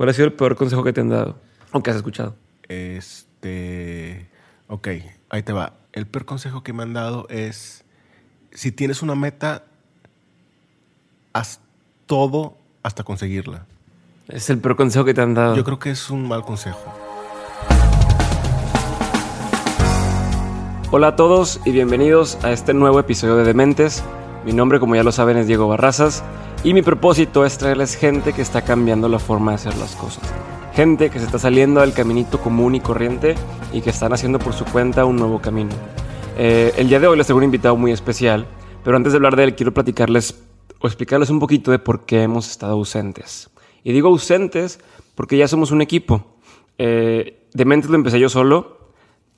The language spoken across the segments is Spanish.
¿Cuál ha sido el peor consejo que te han dado? ¿O que has escuchado? Este. Ok, ahí te va. El peor consejo que me han dado es: si tienes una meta, haz todo hasta conseguirla. Es el peor consejo que te han dado. Yo creo que es un mal consejo. Hola a todos y bienvenidos a este nuevo episodio de Dementes. Mi nombre, como ya lo saben, es Diego Barrazas y mi propósito es traerles gente que está cambiando la forma de hacer las cosas. Gente que se está saliendo del caminito común y corriente y que están haciendo por su cuenta un nuevo camino. Eh, el día de hoy les tengo un invitado muy especial, pero antes de hablar de él quiero platicarles o explicarles un poquito de por qué hemos estado ausentes. Y digo ausentes porque ya somos un equipo. Eh, Dementes lo empecé yo solo,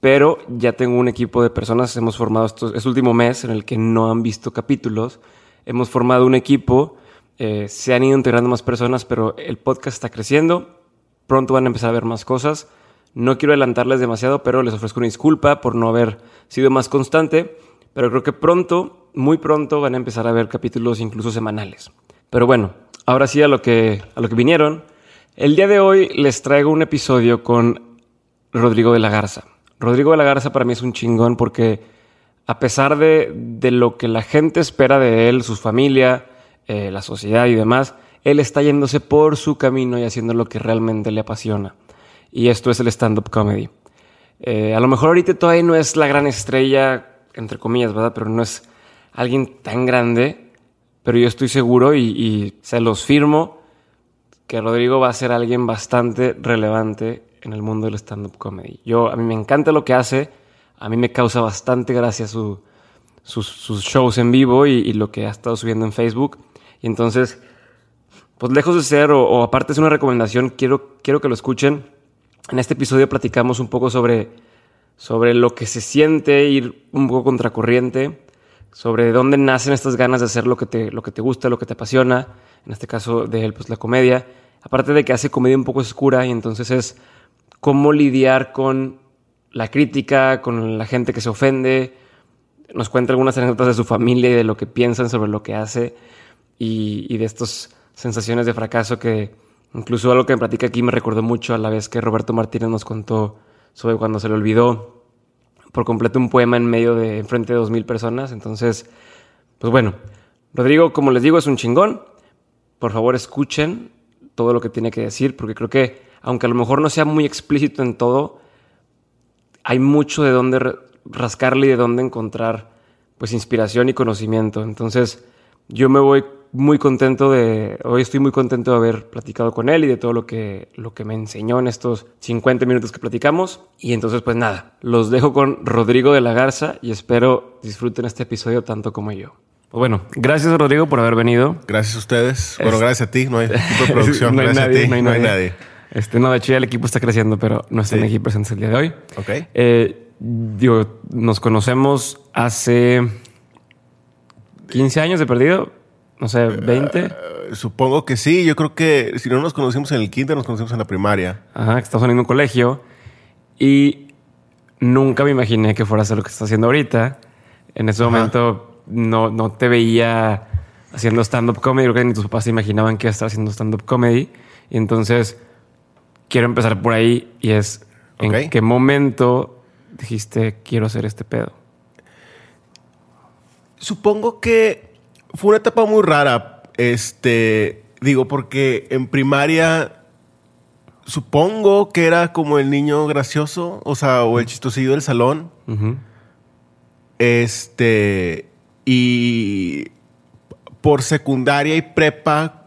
pero ya tengo un equipo de personas, hemos formado estos, este último mes en el que no han visto capítulos, hemos formado un equipo, eh, se han ido integrando más personas, pero el podcast está creciendo, pronto van a empezar a ver más cosas. No quiero adelantarles demasiado, pero les ofrezco una disculpa por no haber sido más constante, pero creo que pronto, muy pronto, van a empezar a ver capítulos incluso semanales. Pero bueno, ahora sí a lo que, a lo que vinieron. El día de hoy les traigo un episodio con Rodrigo de la Garza. Rodrigo de la Garza para mí es un chingón porque a pesar de, de lo que la gente espera de él, su familia, eh, la sociedad y demás, él está yéndose por su camino y haciendo lo que realmente le apasiona. Y esto es el stand-up comedy. Eh, a lo mejor ahorita todavía no es la gran estrella, entre comillas, ¿verdad? Pero no es alguien tan grande. Pero yo estoy seguro y, se los firmo que Rodrigo va a ser alguien bastante relevante en el mundo del stand-up comedy. Yo, a mí me encanta lo que hace, a mí me causa bastante gracia su, sus, sus, shows en vivo y, y, lo que ha estado subiendo en Facebook. Y entonces, pues lejos de ser, o, aparte es una recomendación, quiero, quiero que lo escuchen. En este episodio platicamos un poco sobre, sobre lo que se siente ir un poco contracorriente, sobre de dónde nacen estas ganas de hacer lo que te, lo que te gusta, lo que te apasiona, en este caso de él, pues la comedia. Aparte de que hace comedia un poco oscura y entonces es cómo lidiar con la crítica, con la gente que se ofende. Nos cuenta algunas anécdotas de su familia y de lo que piensan sobre lo que hace y, y de estas sensaciones de fracaso que incluso algo que me platica aquí me recordó mucho a la vez que Roberto Martínez nos contó sobre cuando se le olvidó por completo un poema en medio de enfrente de dos mil personas. Entonces, pues bueno, Rodrigo, como les digo, es un chingón. Por favor, escuchen todo lo que tiene que decir, porque creo que, aunque a lo mejor no sea muy explícito en todo, hay mucho de dónde rascarle y de dónde encontrar pues inspiración y conocimiento. Entonces, yo me voy muy contento de, hoy estoy muy contento de haber platicado con él y de todo lo que, lo que me enseñó en estos 50 minutos que platicamos. Y entonces, pues nada, los dejo con Rodrigo de la Garza y espero disfruten este episodio tanto como yo. Pues bueno, gracias Rodrigo por haber venido. Gracias a ustedes. Bueno, gracias a ti. No hay equipo de producción. no, hay gracias nadie, a ti. no hay No hay nadie. nadie. Este, no, de hecho ya el equipo está creciendo, pero no están Sí. aquí presentes el día de hoy. Ok. Eh, digo, nos conocemos hace 15 años de perdido, no sé, 20. Eh, supongo que sí. Yo creo que si no nos conocimos en el kinder, nos conocimos en la primaria. Ajá, que estás saliendo un colegio y nunca me imaginé que fuera a hacer lo que estás haciendo ahorita. En ese Ajá. momento no, no te veía haciendo stand-up comedy, creo que ni tus papás se imaginaban que ibas a estar haciendo stand-up comedy. Y entonces quiero empezar por ahí y es en qué momento dijiste quiero hacer este pedo. Supongo que fue una etapa muy rara. Este, digo, porque en primaria supongo que era como el niño gracioso, o sea, o el chistosillo del salón. Este, y por secundaria y prepa,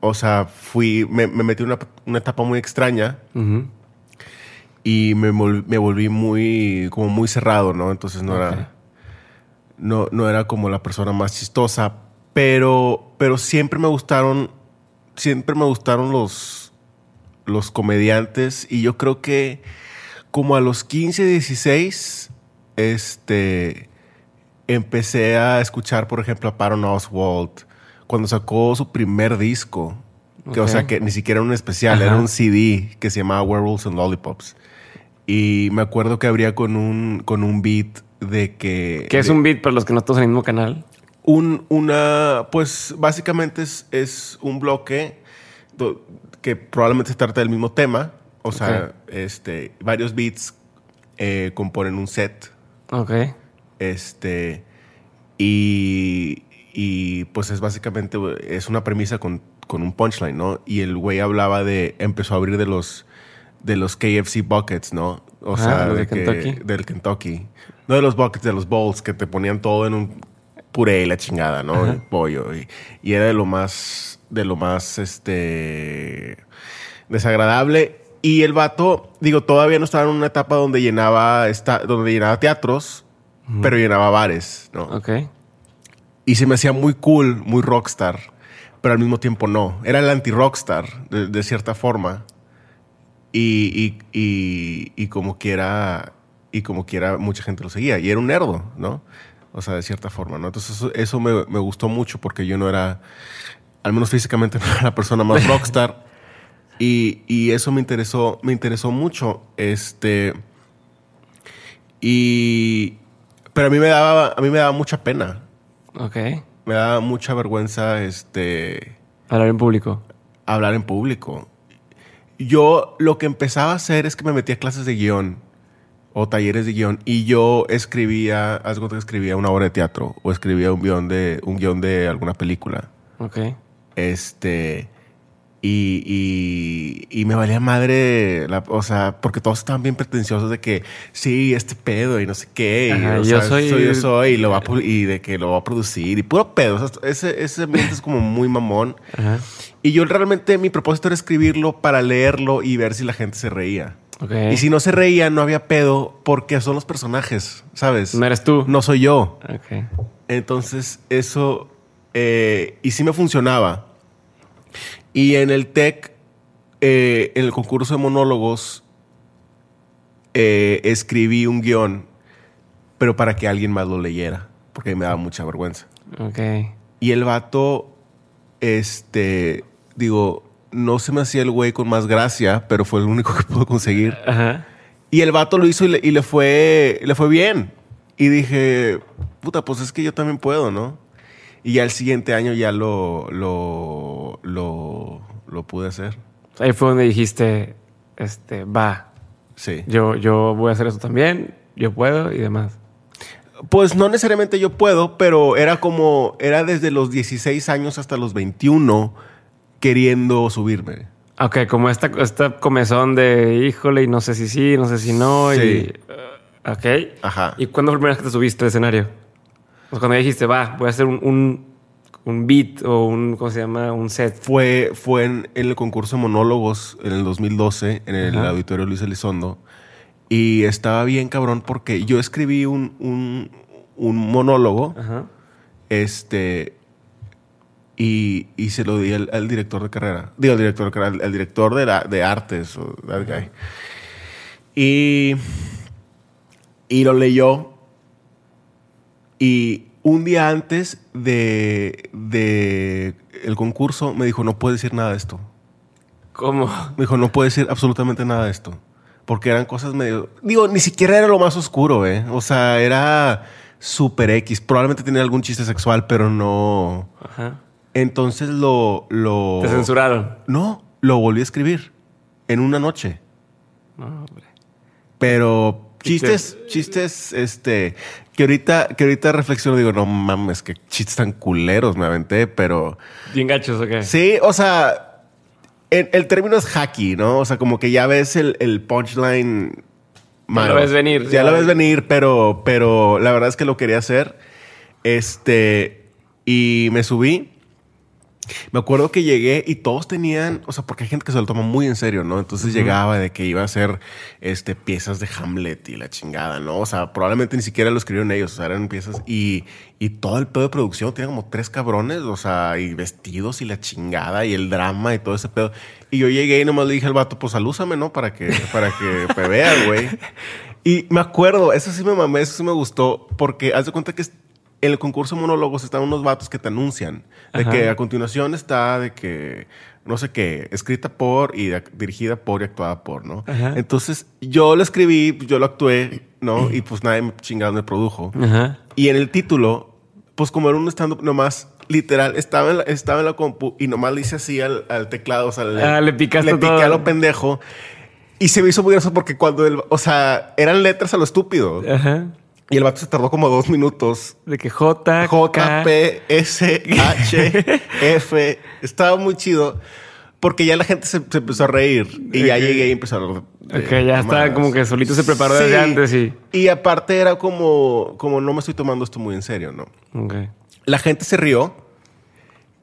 o sea, fui, me, me metí en una, una etapa muy extraña y me, me volví muy, como muy cerrado, ¿no? Entonces no era, no, no era como la persona más chistosa, pero, pero siempre me gustaron, siempre me gustaron los, los comediantes y yo creo que como a los 15, 16, este, empecé a escuchar, por ejemplo, a Patton Oswalt cuando sacó su primer disco. Que, O sea, que ni siquiera era un especial, Ajá. era un CD que se llamaba Werewolves and Lollipops. Y me acuerdo que abría con un, con un beat de que... ¿Qué es de- un beat para los que no estamos en el mismo canal? un, una, pues básicamente es, es un bloque do- que probablemente se trata del mismo tema. O sea, este, varios beats eh, componen un set. Ok. Este, y, y pues es básicamente, es una premisa con, con un punchline, ¿no? Y el güey hablaba de, empezó a abrir de los, de los KFC buckets, ¿no? O Ah, sea, de que- del Kentucky. No de los buckets, de los bowls que te ponían todo en un puré y la chingada, ¿no? Ajá. El pollo. Y, y era de lo más, de lo más, este, desagradable. Y el vato, digo, todavía no estaba en una etapa donde llenaba, esta, donde llenaba teatros, pero llenaba bares, ¿no? Ok. Y se me hacía muy cool, muy rockstar, pero al mismo tiempo no. Era el anti-rockstar, de, de cierta forma. Y, y, y, y como quiera, y como quiera, mucha gente lo seguía. Y era un nerdo, ¿no? O sea, de cierta forma, ¿no? Entonces eso, eso me, me gustó mucho porque yo no era, al menos físicamente, no era la persona más rockstar. y, y eso me interesó, me interesó mucho. Este... Y... Pero a mí me daba, a mí me daba mucha pena Ok. me da mucha vergüenza este Hablar en público. hablar en público. Yo lo que empezaba a hacer es que me metía a clases de guion o talleres de guion y yo escribía, cuenta que escribía una obra de teatro o escribía un guion de un guion de alguna película. Ok. Este y, y, y me valía madre, la- o sea, porque todos estaban bien pretenciosos de que sí, este pedo y no sé qué. Ajá, yo sea, soy- yo soy y, lo va a y de que lo va a producir y puro pedo. O sea, ese, ese ambiente es como muy mamón. Ajá. Y yo realmente mi propósito era escribirlo para leerlo y ver si la gente se reía. Y si no se reía, no había pedo porque son los personajes, ¿sabes? No eres tú. No soy yo. Entonces, eso. eh, y sí me funcionaba. Y en el TEC, eh, en el concurso de monólogos, eh, escribí un guion, pero para que alguien más lo leyera, porque me daba mucha vergüenza. Ok. Y el vato, este, digo, no se me hacía el güey con más gracia, pero fue el único que pudo conseguir. Ajá. Y el vato lo hizo y le, y le fue, le fue bien. Y dije, puta, pues es que yo también puedo, ¿no? Y ya el siguiente año ya lo, lo, lo, lo pude hacer. Ahí fue donde dijiste, este, va, Sí. yo, yo voy a hacer eso también, yo puedo y demás. Pues no necesariamente yo puedo, pero era como, era desde los 16 años hasta los 21 queriendo subirme. Ok, como esta, esta comezón de híjole y no sé si sí, no sé si no. Sí. Y, uh, ok. Ajá. ¿Y cuándo fue la primera vez que te subiste al escenario? Pues cuando dijiste, va, voy a hacer un, un, un beat o un, ¿cómo se llama? Un set. Fue, fue en, en el concurso de monólogos en el 2012, en el Ajá. auditorio Luis Elizondo. Y estaba bien cabrón porque yo escribí un, un, un monólogo, Ajá. este, y, y se lo di al, al director de carrera. Digo, al director de carrera, al, al director de, la- de artes, o that guy. Y, y lo leyó. Y un día antes de, de el concurso me dijo, no puedes decir nada de esto. ¿Cómo? Me dijo, no puedes decir absolutamente nada de esto. Porque eran cosas medio... Digo, ni siquiera era lo más oscuro, ¿eh? O sea, era super X. Probablemente tenía algún chiste sexual, pero no... Ajá. Entonces lo... lo... Te censuraron. No, lo volví a escribir en una noche. No, hombre. Pero chistes, chistes, este, que ahorita, que ahorita reflexiono, digo, no mames, que chistes tan culeros me aventé, pero ¿Bien gachos o qué? sí, o sea, el, el término es hacky, ¿no? O sea, como que ya ves el, el punchline. malo. lo ves venir, Ya, ya. lo ves venir, pero, pero la verdad es que lo quería hacer. Este, y me subí. Me acuerdo que llegué y todos tenían, o sea, porque hay gente que se lo toma muy en serio, ¿no? Entonces llegaba de que iba a hacer este, piezas de Hamlet y la chingada, ¿no? O sea, probablemente ni siquiera lo escribieron ellos, o sea, eran piezas y, y todo el pedo de producción, tenía como tres cabrones, o sea, y vestidos y la chingada y el drama y todo ese pedo. Y yo llegué y nomás le dije al vato, pues alúzame, ¿no? Para que, para que me vea, güey. Y me acuerdo, eso sí me mamé, eso sí me gustó, porque haz de cuenta que es- en el concurso de monólogos están unos vatos que te anuncian de Ajá. que a continuación está de que no sé qué, escrita por y dirigida por y actuada por, ¿no? Ajá. Entonces yo lo escribí, yo lo actué, ¿no? Y pues nadie me chingado me produjo. Ajá. Y en el título, pues como era un stand-up nomás, literal, estaba en la, estaba en la compu y nomás le hice así al, al teclado, o sea, le, Ah, le picaste le piqué todo. a lo pendejo. Y se me hizo muy gracioso porque cuando el, o sea, eran letras a lo estúpido. Ajá. Y el vato se tardó como dos minutos. De que J, J, K- P, S, H, F. Estaba muy chido. Porque ya la gente se, se empezó a reír. Y ya llegué y empezó a hablar de Ok, ya estaba mamadas. como que solito se preparó desde antes y... Y aparte era como, como no me estoy tomando esto muy en serio, ¿no? Ok. La gente se rió.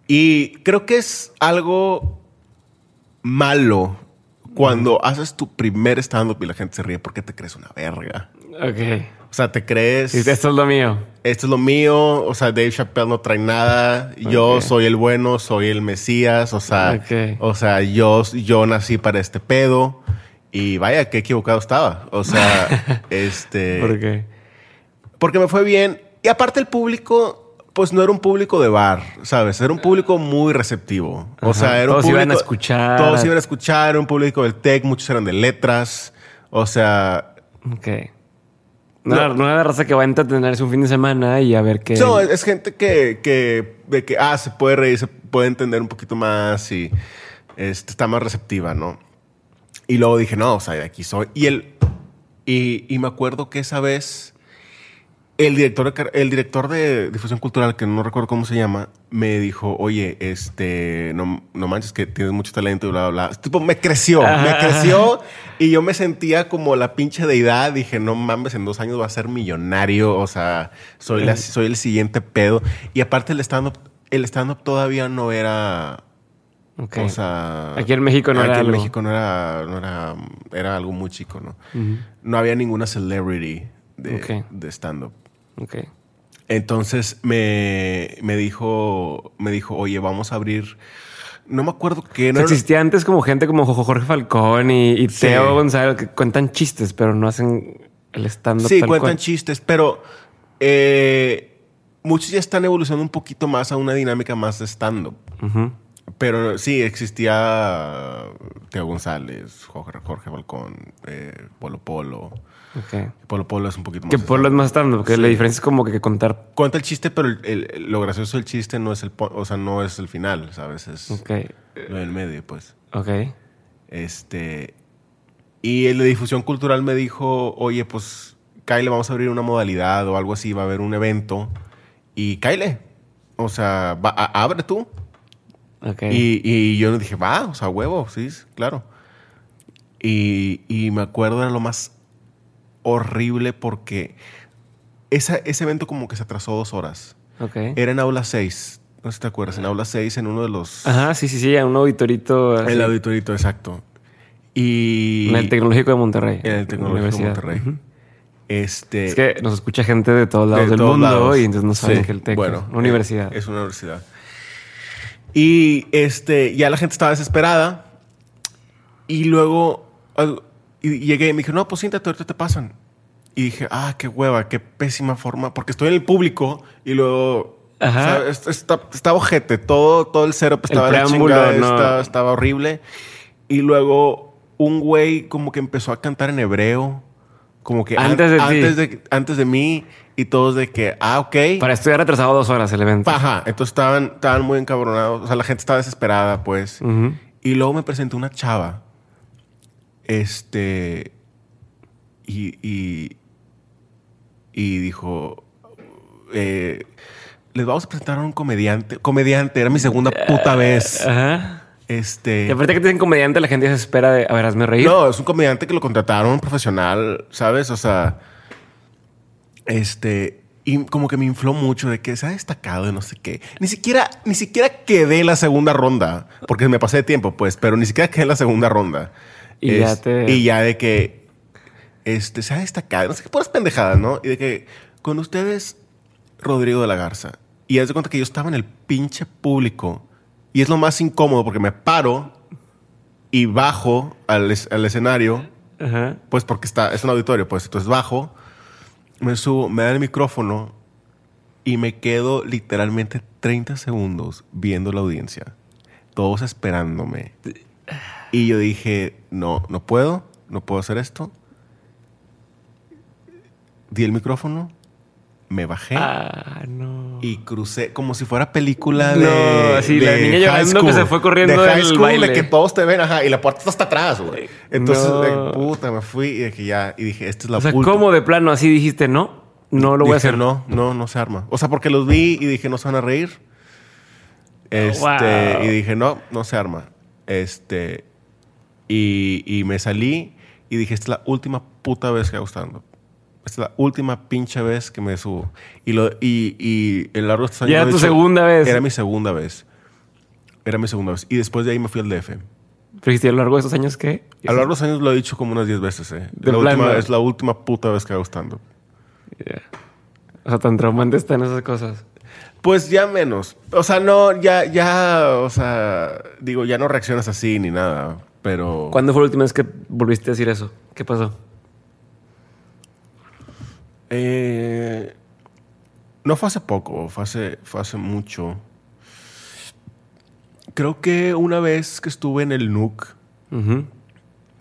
Y creo que es algo malo cuando haces tu primer stand-up y la gente se ríe porque te crees una verga. Ok. O sea, te crees... Esto es lo mío. esto es lo mío, o sea, Dave Chappelle no trae nada, yo soy el bueno, soy el Mesías, o sea, o sea, yo, yo nací para este pedo. Y vaya, qué equivocado estaba, o sea, este, ¿Por qué? porque me fue bien. Y aparte el público, pues no era un público de bar, ¿sabes? Era un público muy receptivo, o sea, era un Todos público, iban a escuchar. todos iban a escuchar, era un público del tech, muchos eran de letras, o sea, Ok. No, no, era raza que va a entretenerse un fin de semana y a ver qué... No, es, es gente que, que, de que, ah, se puede reír, se puede entender un poquito más y este, está más receptiva, ¿no? Y luego dije, no, o sea, de aquí soy. Y, el, y, y me acuerdo que esa vez el director, el director de difusión cultural, que no recuerdo cómo se llama, me dijo, oye, este, no, no manches que tienes mucho talento y bla, bla, bla. Tipo, me creció, me creció y yo me sentía como la pinche deidad. Dije, no mames, en dos años va a ser millonario. O sea, soy, la- soy el siguiente pedo. Y aparte el stand-up, el stand-up todavía no era... Ok. O sea... Aquí en México no aquí era en algo. México no era, no era... Era algo muy chico, ¿no? No había ninguna celebrity de, de stand-up. Ok. Entonces me, me dijo, me dijo, oye, vamos a abrir. No me acuerdo qué. No existía antes como gente como Jo- Jorge Falcón y, y Sí. Teo González que cuentan chistes, pero no hacen el stand-up sí, tal cuentan cual. chistes, pero eh, muchos ya están evolucionando un poquito más a una dinámica más de stand-up. Pero sí, existía Teo González, Jorge, Jorge Balcón, eh, Polo Polo. Ok. Polo Polo es un poquito más. Que de por lo es más stand-up, porque Sí. la diferencia es como que contar. Cuenta el chiste, pero el- el- lo gracioso del chiste no es el, o sea, no es el final, ¿sabes? Es Ok. lo del medio, pues. Ok. Este. Y el de difusión cultural me dijo, oye, pues, Kyle, vamos a abrir una modalidad o algo así, va a haber un evento. Y Kyle, o sea, va- a- abre tú. Ok. Y, y yo dije, va, o sea, huevo, sí, claro. Y, y me acuerdo era lo más horrible porque esa- ese evento como que se atrasó dos horas. ok. Era en aula 6. No sé si te acuerdas, en aula 6, en uno de los... Ajá, sí, sí, sí, a un auditorito. así, El auditorito, exacto. Y... En el Tecnológico de Monterrey. En el Tecnológico de. Monterrey. Este... Es que nos escucha gente de todos lados de del todos mundo lados. y entonces no saben Sí, que el Tec bueno, es una universidad. Es una universidad. Y este, ya la gente estaba desesperada. Y luego y llegué y me dije, no, pues siéntate, ahorita te pasan. Y dije, ah, qué hueva, qué pésima forma, porque estoy en el público y luego. Ajá. o sea, est- está- estaba ojete, todo, todo el El estaba de la preámbulo, chingada, no. estaba, estaba horrible. Y luego un güey como que empezó a cantar en hebreo, como que an- Antes de ti. antes de, antes de mí, y todos de que, ah, ok. Para estudiar retrasado dos horas el evento. Ajá, entonces estaban, estaban muy encabronados. O sea, la gente estaba desesperada, pues. Ujú. Y luego me presentó una chava. Este. Y. Y, y dijo. eh, les vamos a presentar a un comediante. Comediante, era mi segunda puta vez. Ajá. Y Este. aparte que te dicen comediante, la gente se espera de, a ver, hazme reír. No, es un comediante que lo contrataron profesional, ¿sabes? O sea. Este. Y como que me infló mucho de que se ha destacado y no sé qué. Ni siquiera, ni siquiera quedé la segunda ronda. Porque me pasé de tiempo, pues, pero ni siquiera quedé en la segunda ronda. Y ya te- Y ya de que. Este, se ha destacado. No sé qué puras pendejadas, ¿no? Y de que. Con ustedes, Rodrigo de la Garza. Y haz de cuenta que yo estaba en el pinche público. Y es lo más incómodo porque me paro y bajo al, es- al escenario, Ajá. pues porque está, es un auditorio, pues entonces bajo, me subo, me dan el micrófono y me quedo literalmente 30 segundos viendo la audiencia, todos esperándome. Y yo dije, no, no puedo, no puedo hacer esto. Di el micrófono me bajé Ah, no. y crucé como si fuera película de. No, la de niña high llorando que se fue corriendo de high school, baile. de que todos te ven, ajá, y la puerta está hasta atrás, güey. Entonces, No. de puta, me fui y dije ya, y dije, esta es la O sea. ¿cómo de plano así dijiste no? No lo voy a Dije, hacer. No, no, no se arma. O sea, porque los vi y dije, no se van a reír. Este, Wow. y dije, no, no se arma. Este, y, y me salí y dije, esta es la última puta vez que hago stand-up. Esta es la última pinche vez que me subo. Y, lo, y, y el largo de estos años Ya he tu segunda vez. Era mi segunda vez. Era mi segunda vez. Y después de ahí me fui al DF. Pero dijiste, a lo largo de esos años, ¿qué? A lo largo de los años lo he dicho como unas 10 veces, eh. De La plano. última, es la última puta vez que hago stand-up. Ya. O sea, tan traumante están esas cosas. Pues ya menos. O sea, no, ya, ya, o sea, digo, ya no reaccionas así ni nada, pero... ¿Cuándo fue la última vez que volviste a decir eso? ¿Qué pasó? Eh, no fue hace poco, fue hace, fue hace mucho. Creo que una vez que estuve en el NUC.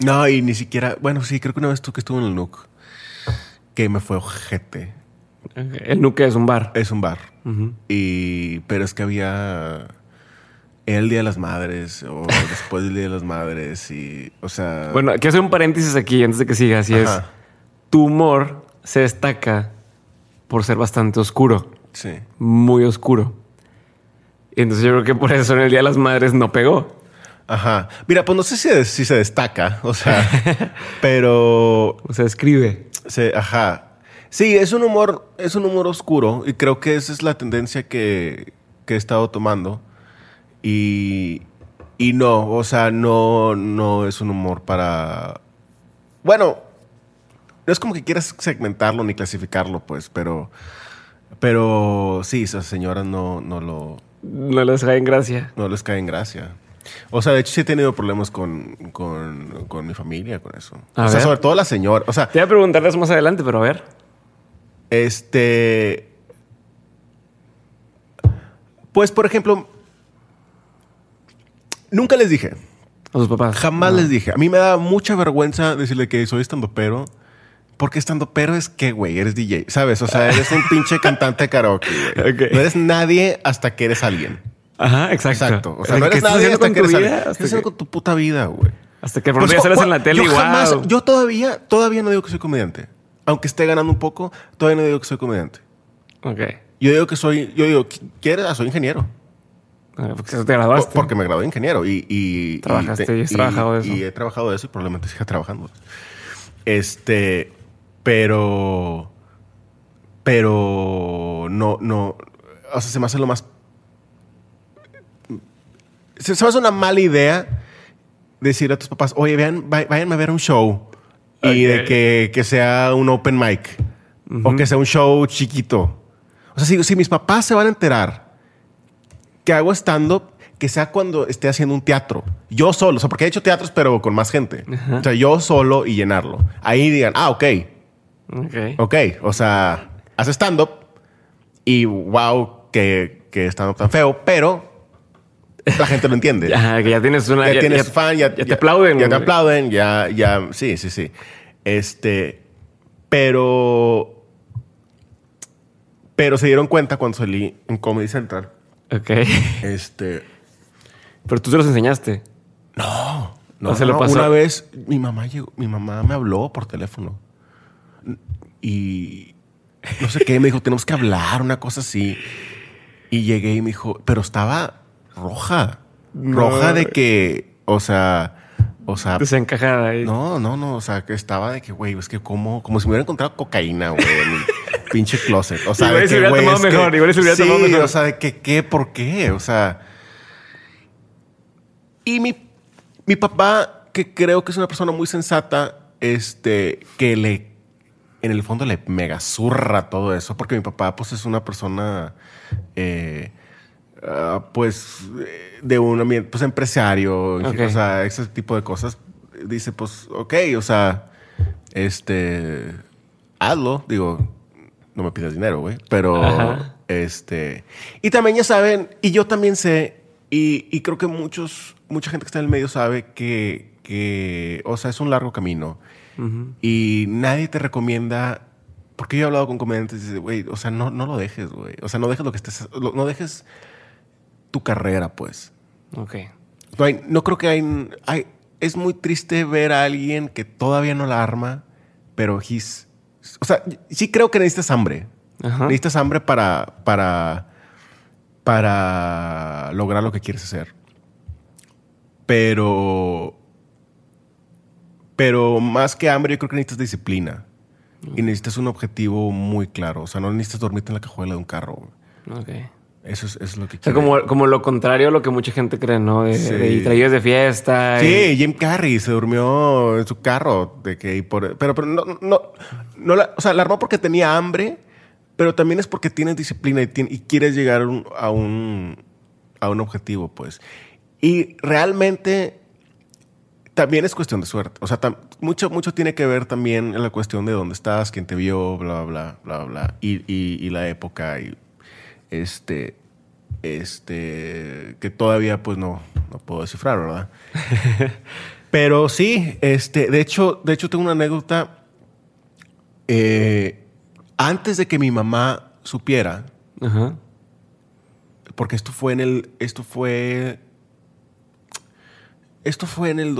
No, y ni siquiera... Bueno, sí, creo que una vez tú que estuve en el NUC. Que me fue ojete. El Nuque es un bar. Es un bar. Y... Pero es que había... El Día de las Madres o después del Día de las Madres y... O sea... Bueno, quiero hacer un paréntesis aquí antes de que sigas. Y es, tu humor se destaca por ser bastante oscuro. Sí. Muy oscuro. Y entonces yo creo que por eso en el Día de las Madres no pegó. Ajá. Mira, pues no sé si, si se destaca, o sea, pero O sea, escribe. se, ajá. Sí, es un humor, es un humor oscuro y creo que esa es la tendencia que, que he estado tomando. Y, y no, o sea, no, no es un humor para. Bueno, no es como que quieras segmentarlo ni clasificarlo, pues, pero. Pero sí, esas señoras no, no lo. No les cae en gracia. no les cae en gracia. O sea, de hecho sí he tenido problemas con, con, con mi familia con eso. A o sea, ver. sobre todo la señora. O sea, Te voy a preguntarles más adelante, pero a ver. este... Pues, por ejemplo, nunca les dije. A sus papás. Jamás les dije. A mí me da mucha vergüenza decirle que soy estando pero. Porque estando pero es que, güey, eres DJ. ¿Sabes? O sea, eres un pinche cantante de karaoke, güey. No eres nadie hasta que eres alguien. Ajá, exacto. Exacto. O sea, ¿Qué no eres nadie hasta que eres vida? alguien. ¿Qué Hasta estás haciendo que, con tu puta vida, güey? hasta que Pues, ya sales cu- en la tele yo y jamás- wow. yo todavía, todavía no digo que soy comediante. Aunque esté ganando un poco, todavía no digo que soy comediante. Ok. Yo digo que soy, yo digo, ¿quieres? Ah, soy ingeniero. Porque te graduaste. Por- Porque me gradué de ingeniero y... y Trabajaste y has trabajado de eso. Y he trabajado eso y probablemente siga trabajando. Este, pero... Pero no, no... O sea, se me hace lo más... Se, se me hace una mala idea decirle a tus papás, oye, vean, váyanme a ver un show. Y de que, que sea un open mic. O que sea un show chiquito. O sea, si, si mis papás se van a enterar que hago stand-up, que sea cuando esté haciendo un teatro. Yo solo. O sea, porque he hecho teatros, pero con más gente. O sea, yo solo y llenarlo. Ahí digan, ah, ok. Ok. Ok. O sea, hace stand-up y wow, que, que stand-up tan feo, pero la gente lo entiende. Ya, que ya tienes una. ya, tienes fan, ya, ya te aplauden. Ya te aplauden, ya, ya, sí, sí, sí. Este, pero, pero se dieron cuenta cuando salí en Comedy Central. Ok. Este, Pero tú se los enseñaste. no, no, ¿O se lo pasó? Una vez mi mamá llegó, mi mamá me habló por teléfono y no sé qué, me dijo, tenemos que hablar, una cosa así. Y llegué y me dijo, pero estaba roja, No. roja de que, o sea, o sea, Desencajada ahí. No, no, no. O sea, que estaba de que, güey, es que como, como si me hubiera encontrado cocaína, güey, pinche closet. O sea, Igual se que, hubiera tomado es que- mejor, igual se hubiera sí, tomado mejor. o sea, de que, ¿qué? ¿Por qué? O sea. Y mi, mi papá, que creo que es una persona muy sensata, este, que le, en el fondo le mega zurra todo eso, porque mi papá, pues, es una persona, eh, ah, pues, eh, de un ambiente, pues, empresario, o sea, ese tipo de cosas. Dice, pues, ok, o sea, este, hazlo, digo, no me pidas dinero, güey, pero, Ajá. este, y también ya saben, y yo también sé, y, y creo que muchos, mucha gente que está en el medio sabe que, que, o sea, es un largo camino. Y nadie te recomienda porque yo he hablado con comediantes y dice, güey, o sea, no, no lo dejes, güey. O sea, no dejes lo que estés, lo- no dejes tu carrera, pues. Ok. No, hay- no creo que hay, hay- Es muy triste ver a alguien que todavía no la arma, pero he's... O sea, sí creo que necesitas hambre. Ajá. Necesitas hambre para, para, para lograr lo que quieres hacer. Pero... Pero más que hambre, yo creo que necesitas disciplina. Y necesitas un objetivo muy claro. O sea, no necesitas dormirte en la cajuela de un carro. güey. Eso es, eso es lo que O sea, como, como lo contrario a lo que mucha gente cree, ¿no? De, Sí. de de fiesta. y- Sí, Jim Carrey se durmió en su carro. De que, y por- pero pero no, no, no la, o sea, la armó porque tenía hambre, pero también es porque tienes disciplina y, y quieres llegar a un, a, un, a un objetivo, pues. Y realmente también es cuestión de suerte. O sea, tam- mucho, mucho tiene que ver también en la cuestión de dónde estás, quién te vio, bla, bla, bla, bla, bla. Y, y- y la época y este, este, que todavía pues no, no puedo descifrar, ¿verdad? Pero sí, este, de hecho, de hecho tengo una anécdota. Eh, antes de que mi mamá supiera, Ajá. porque esto fue en el, esto fue, esto fue en el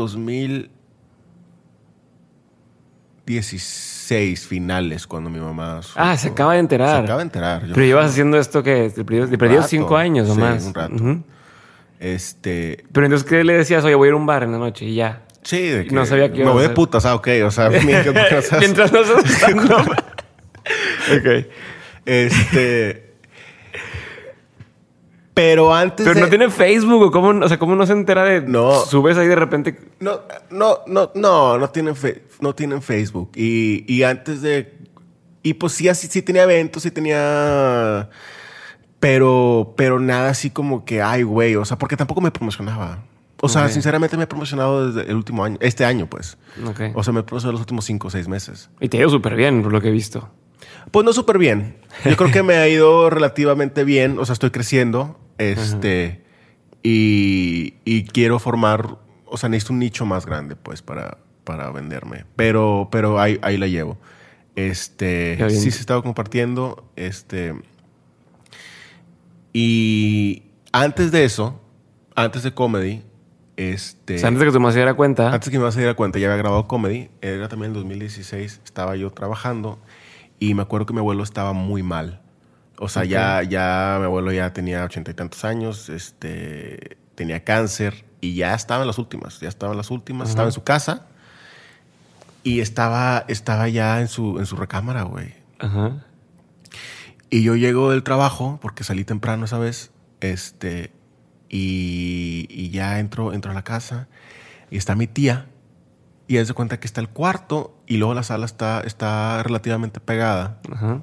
2016 finales cuando mi mamá. supo. Ah, se acaba de enterar. Se acaba de enterar. Yo- Pero llevas haciendo esto que te perdió, te perdió rato. cinco años o Sí, más. un rato. Este, Pero entonces, ¿qué le decías? Oye, voy a ir a un bar en la noche y ya. sí, de que No sabía que iba me voy de putas, ah, ok, o sea, mientras, Mientras no usando. ok. este, pero antes Pero de, no tiene Facebook o cómo, o sea, ¿cómo no se entera de... No. Subes ahí de repente... No, no, no, no, no tienen, fe- no tienen Facebook. Y, y antes de. Y pues sí, así sí tenía eventos, sí tenía. Pero, pero nada así como que, ay, güey. O sea, porque tampoco me promocionaba. O sea, sinceramente me he promocionado desde el último año, este año, pues. Ok. O sea, me he promocionado los últimos cinco o seis meses. Y te ha ido súper bien, por lo que he visto. Pues no súper bien. Yo creo que me ha ido relativamente bien. O sea, estoy creciendo. Este. Y, y quiero formar. O sea, necesito un nicho más grande, pues, para, para venderme. Pero, pero ahí, ahí la llevo. Este. Sí se estaba compartiendo. Este. Y antes de eso, antes de comedy, este. O sea, antes de que tu mamá se diera cuenta... Antes que me vas a dar cuenta, ya había grabado comedy. Era también en 2016. Estaba yo trabajando y me acuerdo que mi abuelo estaba muy mal. O sea, ya, ya mi abuelo ya tenía ochenta y tantos años, este, tenía cáncer y ya estaba en las últimas. Ya estaba en las últimas. Estaba en su casa y estaba, estaba ya en su, en su recámara, güey. Ajá. Y yo llego del trabajo, porque salí temprano esa vez, este, y, y ya entro, entro a la casa y está mi tía. Y es de cuenta que está el cuarto y luego la sala está, está relativamente pegada. Ajá.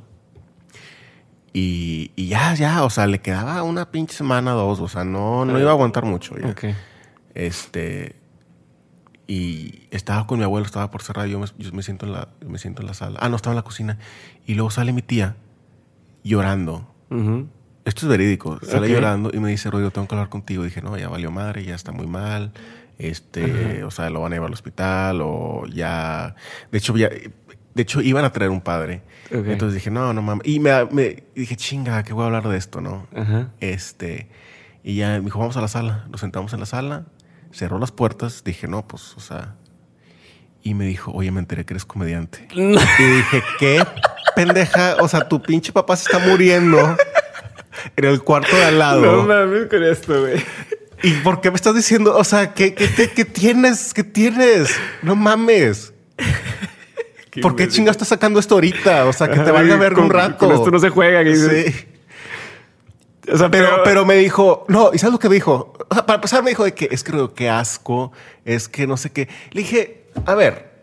Y, y ya, ya, o sea, le quedaba una pinche semana o dos, o sea, no, no iba a aguantar mucho. ya. Ok. Este, y estaba con mi abuelo, estaba por cerrar, yo me, yo me siento en la, me siento en la sala. Ah, no, estaba en la cocina. Y luego sale mi tía llorando. Esto es verídico. Sale llorando y me dice, Rodrigo, tengo que hablar contigo. dije, no, ya valió madre, ya está muy mal. Este, o sea, lo van a llevar al hospital o ya. De hecho, ya, de hecho, iban a traer un padre. Entonces dije, no, no mames. Y me, me- y dije, chinga, que voy a hablar de esto, ¿no? Ajá. Este, y ya me dijo, vamos a la sala. Nos sentamos en la sala, cerró las puertas. Dije, no, pues, o sea. Y me dijo, oye, me enteré que eres comediante. Y dije, ¿qué pendeja? O sea, tu pinche papá se está muriendo en el cuarto de al lado. No mames con esto, güey. ¿Y por qué me estás diciendo? O sea, ¿qué, qué, te- qué tienes? ¿Qué tienes? No mames. ¿Por qué chingas estás sacando esto ahorita? O sea, que te valga ver un rato. Con esto no se juega. que Sí. O sea, Pero, pero me dijo, no, ¿y sabes lo que me dijo? O sea, para empezar me dijo de que es que qué asco, es que no sé qué. Le dije, a ver.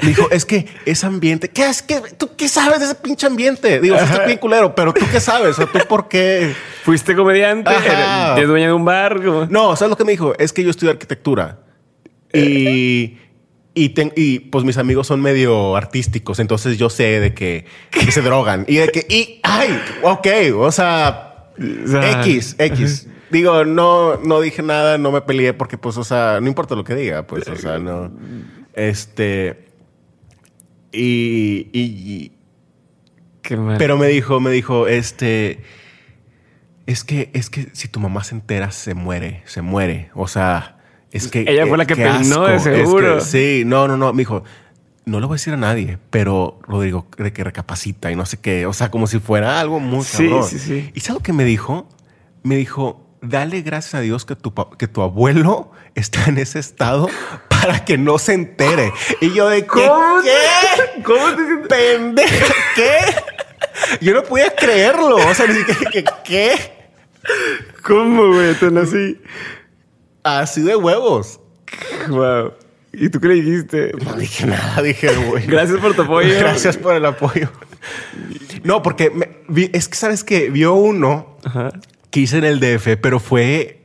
Me dijo, es que ese ambiente, ¿qué es que tú qué sabes de ese pinche ambiente? Digo, está bien culero, pero tú qué sabes, o sea, tú por qué. Fuiste comediante, eres dueño de un bar. No, ¿sabes lo que me dijo? Es que yo estudio arquitectura y, y, ten- y, pues mis amigos son medio artísticos, entonces yo sé de que, que se drogan y de que, y, ay, ok, o sea, O sea, X, X. Digo, no, no dije nada, no me peleé porque, pues, o sea, no importa lo que diga, pues, o sea, no. Este. Y, y, Qué mal. Pero me dijo, me dijo, este. Es que, es que si tu mamá se entera, se muere, se muere. O sea, es que. Ella fue la que peinó, de. Es seguro. que- sí, no, no, no. Me dijo, no le voy a decir a nadie, pero Rodrigo, de que recapacita y no sé qué. O sea, como si fuera algo muy Sí, cabrón. sí, sí. ¿Y sabes lo que me dijo? Me dijo, dale gracias a Dios que tu, que tu abuelo está en ese estado para que no se entere. Y yo de ¿qué? ¿Cómo te- ¿Qué? ¿Cómo te sientes? pendeja, ¿qué? Yo no podía creerlo. O sea, ni siquiera que, ¿qué? ¿Cómo, güey? Tan así. Así de huevos. Wow. ¿Y tú qué le dijiste? No dije nada, dije, güey. Gracias por tu apoyo. Gracias por el apoyo. No, porque me- vi- es que sabes que vio uno Ajá. que hice en el DF, pero fue.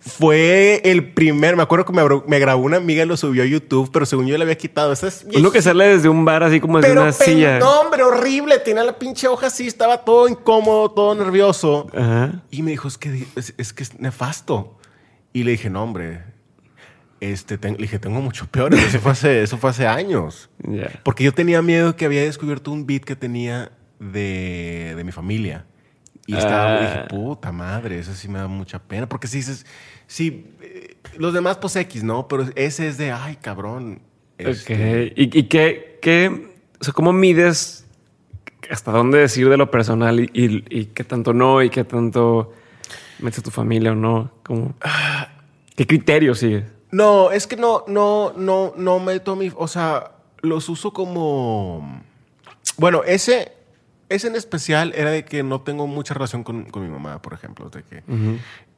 Fue el primer. Me acuerdo que me, me grabó una amiga y lo subió a YouTube, pero según yo le había quitado. Ese es Uno que sale desde un bar así como desde Pero, una pen- silla. no, hombre, horrible. Tenía la pinche hoja así, estaba todo incómodo, todo nervioso. Ajá. Y me dijo, es que es, es que es nefasto. Y le dije, no, hombre. Este, ten- le dije, tengo mucho peor. Eso fue hace, eso fue hace años. Porque yo tenía miedo que había descubierto un beat que tenía de, de mi familia. Y estaba, Ah. dije, puta madre, eso sí me da mucha pena. Porque si dices, sí, eh, los demás pues X, ¿no? Pero ese es de, ay, cabrón. este, Ok. ¿Y, y qué, qué, o sea, cómo mides hasta dónde decir de lo personal y, y- y qué tanto no y qué tanto metes a tu familia o no? ¿Cómo? ¿Qué criterio sigues? No, es que no, no, no, no meto mi. O sea, los uso como. Bueno, ese, ese en especial era de que no tengo mucha relación con, con mi mamá, por ejemplo. De que,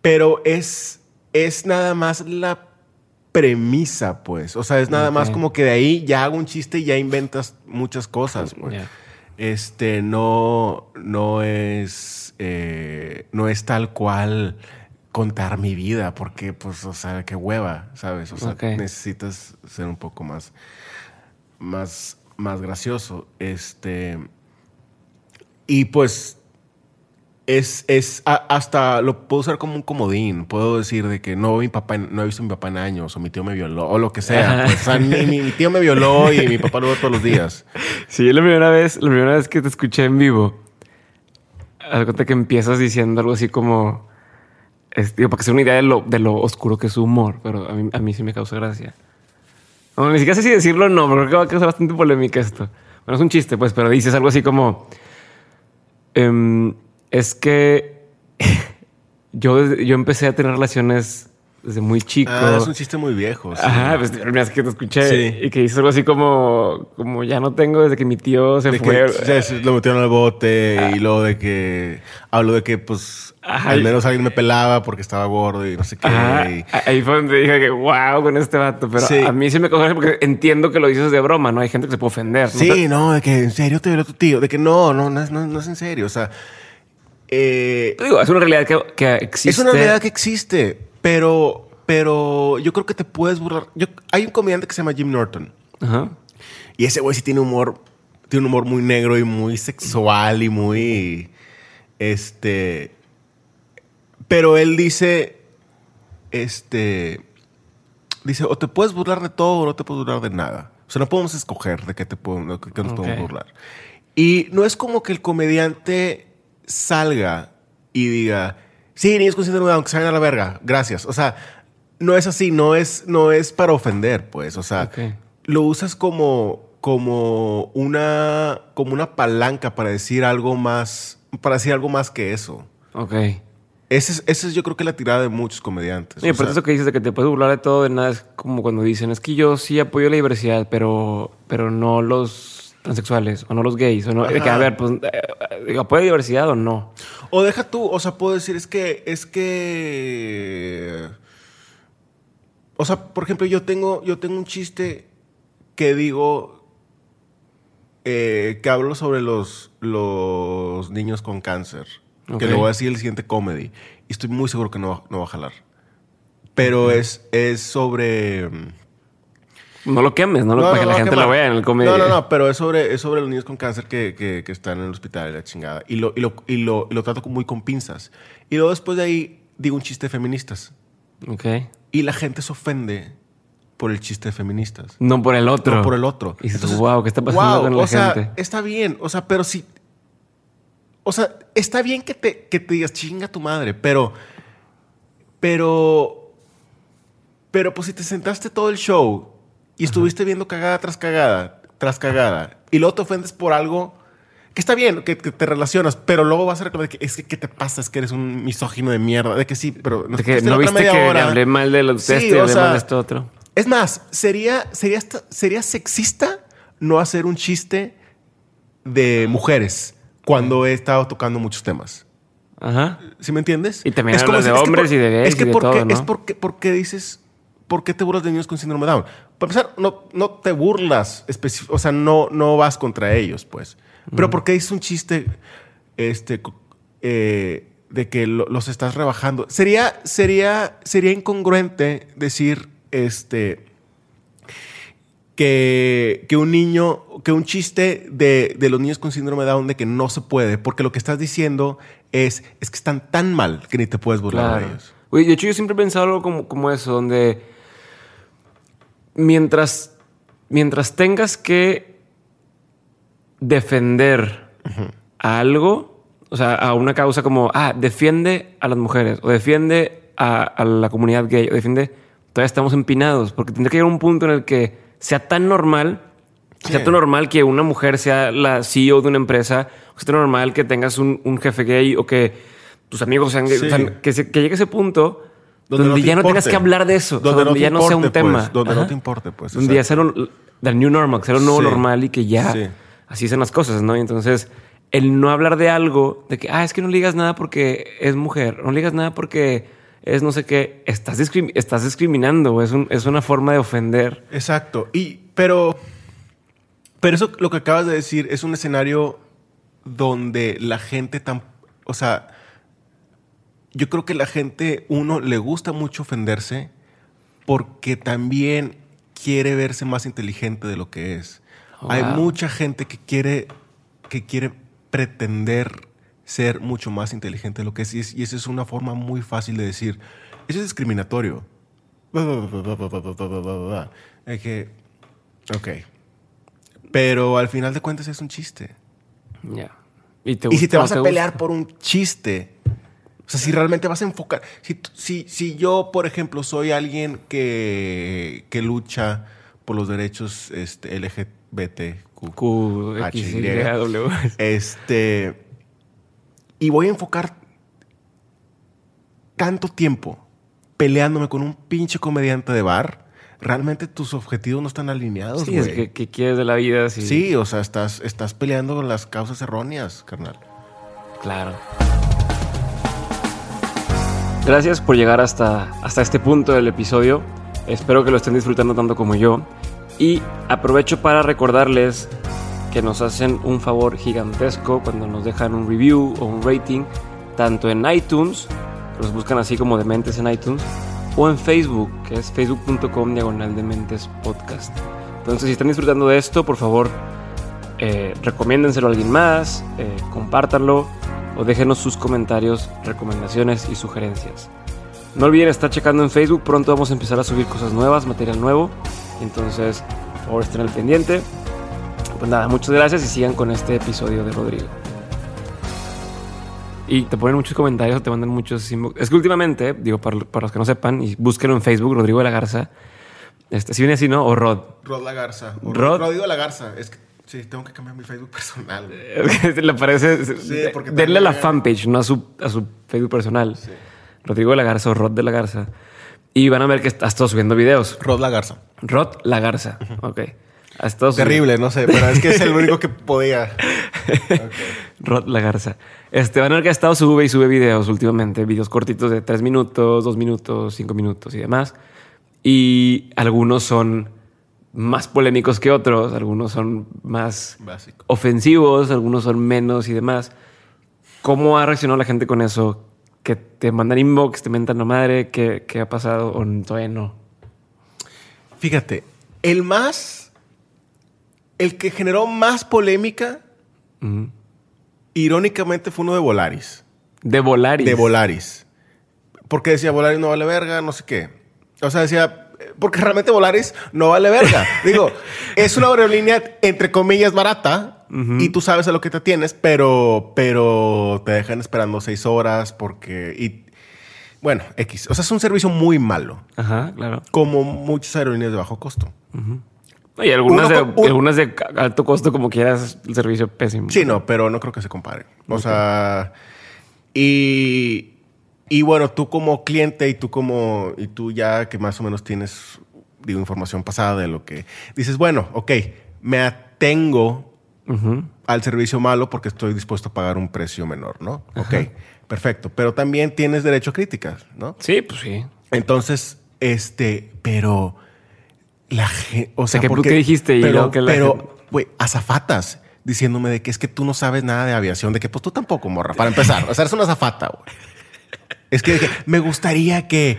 Pero es, es nada más la premisa, pues. O sea, es nada más como que de ahí ya hago un chiste y ya inventas muchas cosas, pues. Este no, no es. eh, no es tal cual contar mi vida, porque, pues, o sea, qué hueva, ¿sabes? O sea, necesitas ser un poco más. más. más gracioso. Este. Y pues. Es, es a- hasta lo puedo usar como un comodín. Puedo decir de que no, mi papá, no he visto a mi papá en años, o mi tío me violó, o lo que sea. Pues, o sea, mi, tío me violó y mi papá lo veo todos los días. Sí, yo la primera vez, la primera vez que te escuché en vivo, de cuenta que empiezas diciendo algo así como, es, digo, para que se una idea de lo, de lo oscuro que es su humor, pero a mí, a mí sí me causa gracia. No, ni siquiera sé si decirlo o no, pero creo que va a causar bastante polémica esto. Bueno, es un chiste, pues, pero dices algo así como, em, es que yo, yo empecé a tener relaciones desde muy chico. Ah, es un chiste muy viejo. sí. Ajá, pues primera vez que te escuché Sí. y que hizo algo así como, como ya no tengo desde que mi tío se De fue. que lo metieron al bote y luego de que hablo de que pues Ajá, al menos alguien me pelaba porque estaba gordo y no sé qué. Y- ahí fue donde dije que wow con este vato, pero Sí. a mí sí me coge porque entiendo que lo dices de broma, ¿no? Hay gente que se puede ofender. Sí, no, de que en serio te violó tu tío. De que no, no, no no, no es en serio. O sea, eh, digo, es una realidad que, que existe. es una realidad que existe, pero, pero yo creo que te puedes burlar. Yo, hay un comediante que se llama Jim Norton Ajá. y ese güey sí tiene humor, tiene un humor muy negro y muy sexual y muy, este, pero él dice, este, dice, o te puedes burlar de todo o no te puedes burlar de nada. O sea, no podemos escoger de qué, te podemos, de qué nos podemos burlar. Y no es como que el comediante salga y diga, sí, niños con síndrome de Down, que vayan a la verga, gracias. O sea, no es así, no es, no es para ofender, pues. O sea, Ok. lo usas como, como, una, como una palanca para decir algo más, para decir algo más que eso. Ok. Esa es, esa es yo creo que la tirada de muchos comediantes. O por sea, eso que dices de que te puedes burlar de todo, de nada, es como cuando dicen, es que yo sí apoyo la diversidad, pero, pero no los transexuales, o no los gays, o no. Que, a ver, pues, eh, eh, ¿apoyo la diversidad o no? O deja tú, o sea, puedo decir, es que, es que. O sea, por ejemplo, yo tengo, yo tengo un chiste que digo eh, que hablo sobre los, los niños con cáncer. Ok. Que lo voy a decir el siguiente comedy. Y estoy muy seguro que no, no va a jalar. Pero es, es sobre. No lo quemes, ¿no? para que la no, gente lo vea en el comedia. No, no, no, pero es sobre, es sobre los niños con cáncer que, que- que están en el hospital la chingada. Y lo, y lo, y lo, y lo trato muy con pinzas. Y luego después de ahí digo un chiste de feministas. Ok. Y la gente se ofende por el chiste de feministas. No por el otro. No por el otro. Y dices, wow, ¿qué está pasando wow, con la o sea, gente? está bien. O sea, pero si, o sea, está bien que te, que te digas chinga tu madre, pero, pero, pero pues si te sentaste todo el show y estuviste viendo cagada tras cagada, tras cagada, y luego te ofendes por algo que está bien, que, que te relacionas, pero luego vas a reclamar que es que ¿qué te pasa? Es que eres un misógino de mierda. De que sí, pero De que no viste que hora. hablé mal de los Sí, y hablé sea, mal de esto otro. Es más, sería, sería, sería sexista no hacer un chiste de mujeres cuando he estado tocando muchos temas. Ajá. ¿Sí me entiendes? Y también Es como de hombres y de gays Es que y de porque, todo, ¿no? es porque, porque dices, ¿por qué te burlas de niños con síndrome de Down? Para empezar, no, no te burlas, o sea, no, no vas contra ellos, pues. Pero Mm. porque dices un chiste este, eh, de que lo- los estás rebajando. Sería, sería, sería incongruente decir, este, que, que un niño, que un chiste de, de los niños con síndrome de Down de que no se puede, porque lo que estás diciendo es, es que están tan mal que ni te puedes burlar de ellos. Güey, de hecho, yo siempre he pensado algo como, como eso, donde mientras, mientras tengas que defender a algo, o sea, a una causa como, ah, defiende a las mujeres, o defiende a, a la comunidad gay, o defiende, todavía estamos empinados, porque tendría que llegar un punto en el que sea tan normal, Sí. sea tan normal que una mujer sea la CEO de una empresa, o sea tan normal que tengas un, un jefe gay, o que tus amigos sean gays, Sí. o sea, que, se- que llegue ese punto donde, Donde no ya no tengas que hablar de eso, o sea, Donde no ya no sea un tema. pues, donde no te importe, pues, Donde ya sea del new normal, sea lo nuevo Sí. normal y que ya Sí. así son las cosas, ¿no? Y entonces, el no hablar de algo, de que, ah, es que no le digas nada porque es mujer, no le digas nada porque es no sé qué, estás, estás discriminando, es, un- es una forma de ofender. Exacto. Y, pero, pero eso lo que acabas de decir es un escenario donde la gente tan, o sea, yo creo que la gente, uno, le gusta mucho ofenderse porque también quiere verse más inteligente de lo que es. Hay mucha gente que quiere, que quiere pretender ser mucho más inteligente de lo que es y, es. y esa es una forma muy fácil de decir, eso es discriminatorio. Es que, ok. Pero al final de cuentas es un chiste. Ya. Y, te Y si te vas a pelear gusta. por un chiste, o sea, si realmente vas a enfocar, si, si, si yo, por ejemplo, soy alguien que, que lucha por los derechos este, LGBTQ, Q, X. Y, W. este, y voy a enfocar tanto tiempo peleándome con un pinche comediante de bar, realmente tus objetivos no están alineados, Sí, es que, que quieres de la vida. Sí, Sí, o sea, estás, estás peleando con las causas erróneas, carnal. Claro. Gracias por llegar hasta, hasta este punto del episodio. Espero que lo estén disfrutando tanto como yo. Y aprovecho para recordarles que nos hacen un favor gigantesco cuando nos dejan un review o un rating, tanto en iTunes, los buscan así como Dementes en iTunes, o en Facebook, que es facebook.com diagonal Dementes Podcast. Entonces, si están disfrutando de esto, por favor, eh, recomiéndenselo a alguien más, eh, compártanlo o déjenos sus comentarios, recomendaciones y sugerencias. No olviden estar checando en Facebook, pronto vamos a empezar a subir cosas nuevas, material nuevo. Entonces, por favor, estén al pendiente. Pues nada, muchas gracias y sigan con este episodio de Rodrigo. Y te ponen muchos comentarios, te mandan muchos inbox. Es que últimamente, digo, para, para los que no sepan, y búsquenlo en Facebook, Rodrigo de la Garza. Este, si viene así, ¿no? O Rod. Rod La Garza. O Rod- Rodrigo La Garza. Es que sí, tengo que cambiar mi Facebook personal. güey. Le parece. Sí, porque denle a la fanpage, no a su, a su Facebook personal. Rodrigo de la Garza o Rod de la Garza. Y van a ver que has estado subiendo videos. Rod La Garza. Rod la Garza. Ok. Ha estado subiendo- Terrible, no sé, pero es que es el único que podía. Rod la Garza. Este, van a ver que ha estado sube y sube videos últimamente. Videos cortitos de 3 minutos, 2 minutos, 5 minutos y demás. Y algunos son más polémicos que otros. Algunos son más Básico. ofensivos, algunos son menos y demás. ¿Cómo ha reaccionado la gente con eso? Que te mandan inbox, te mentan la madre, ¿qué, qué ha pasado? O todavía no. Fíjate, el más. El que generó más polémica, irónicamente, fue uno de Volaris. De Volaris. De Volaris. Porque decía, Volaris no vale verga, no sé qué. O sea, decía, porque realmente Volaris no vale verga. Digo, es una aerolínea entre comillas barata y tú sabes a lo que te tienes, pero, pero te dejan esperando seis horas porque... Y, bueno, X. O sea, es un servicio muy malo. Ajá, claro. Como muchas aerolíneas de bajo costo. Y algunas, Uno de, un- algunas de alto costo, como quieras, el servicio pésimo. Sí, no, pero no creo que se compare. O sea, y, y bueno, tú como cliente y tú como, y tú ya que más o menos tienes, digo, información pasada de lo que dices, bueno, ok, me atengo al servicio malo porque estoy dispuesto a pagar un precio menor, ¿no? Ok, perfecto. Pero también tienes derecho a críticas, ¿no? Sí, pues sí. Entonces, este, pero la gente, o sea, ¿qué- porque- qué dijiste? Y pero, que la pero, güey, azafatas diciéndome de que es que tú no sabes nada de aviación, de que pues tú tampoco, morra, para empezar. O sea, eres una azafata, güey. Es que, me gustaría que,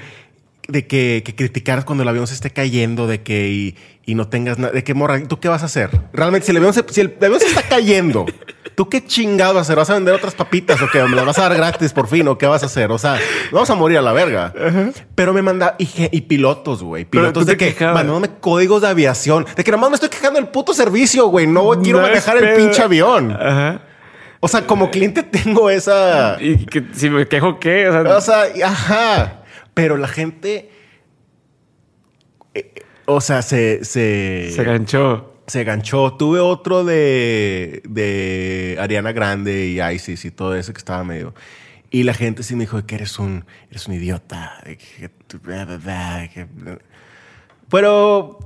de que, que criticaras cuando el avión se esté cayendo, de que y, y no tengas nada, de que morra, ¿tú qué vas a hacer? Realmente, si el avión se, si el avión se está cayendo, ¿tú qué chingado vas a hacer? ¿Vas a vender otras papitas o qué? ¿Me las vas a dar gratis por fin o qué vas a hacer? O sea, vamos a morir a la verga. Pero me manda y, pilotos, güey. Pilotos de que mandándome códigos de aviación, de que nomás me estoy quejando del puto servicio, güey. No quiero No es manejar el pinche avión. Ajá. O sea, como cliente tengo esa. Y que si me quejo, ¿qué? O sea, O sea, ajá. Pero la gente. eh, o sea, se. Se, se ganchó. se ganchó. Tuve otro de. de Ariana Grande y Isis y todo eso que estaba medio. Y la gente sí me dijo que eres un. Eres un idiota. Pero.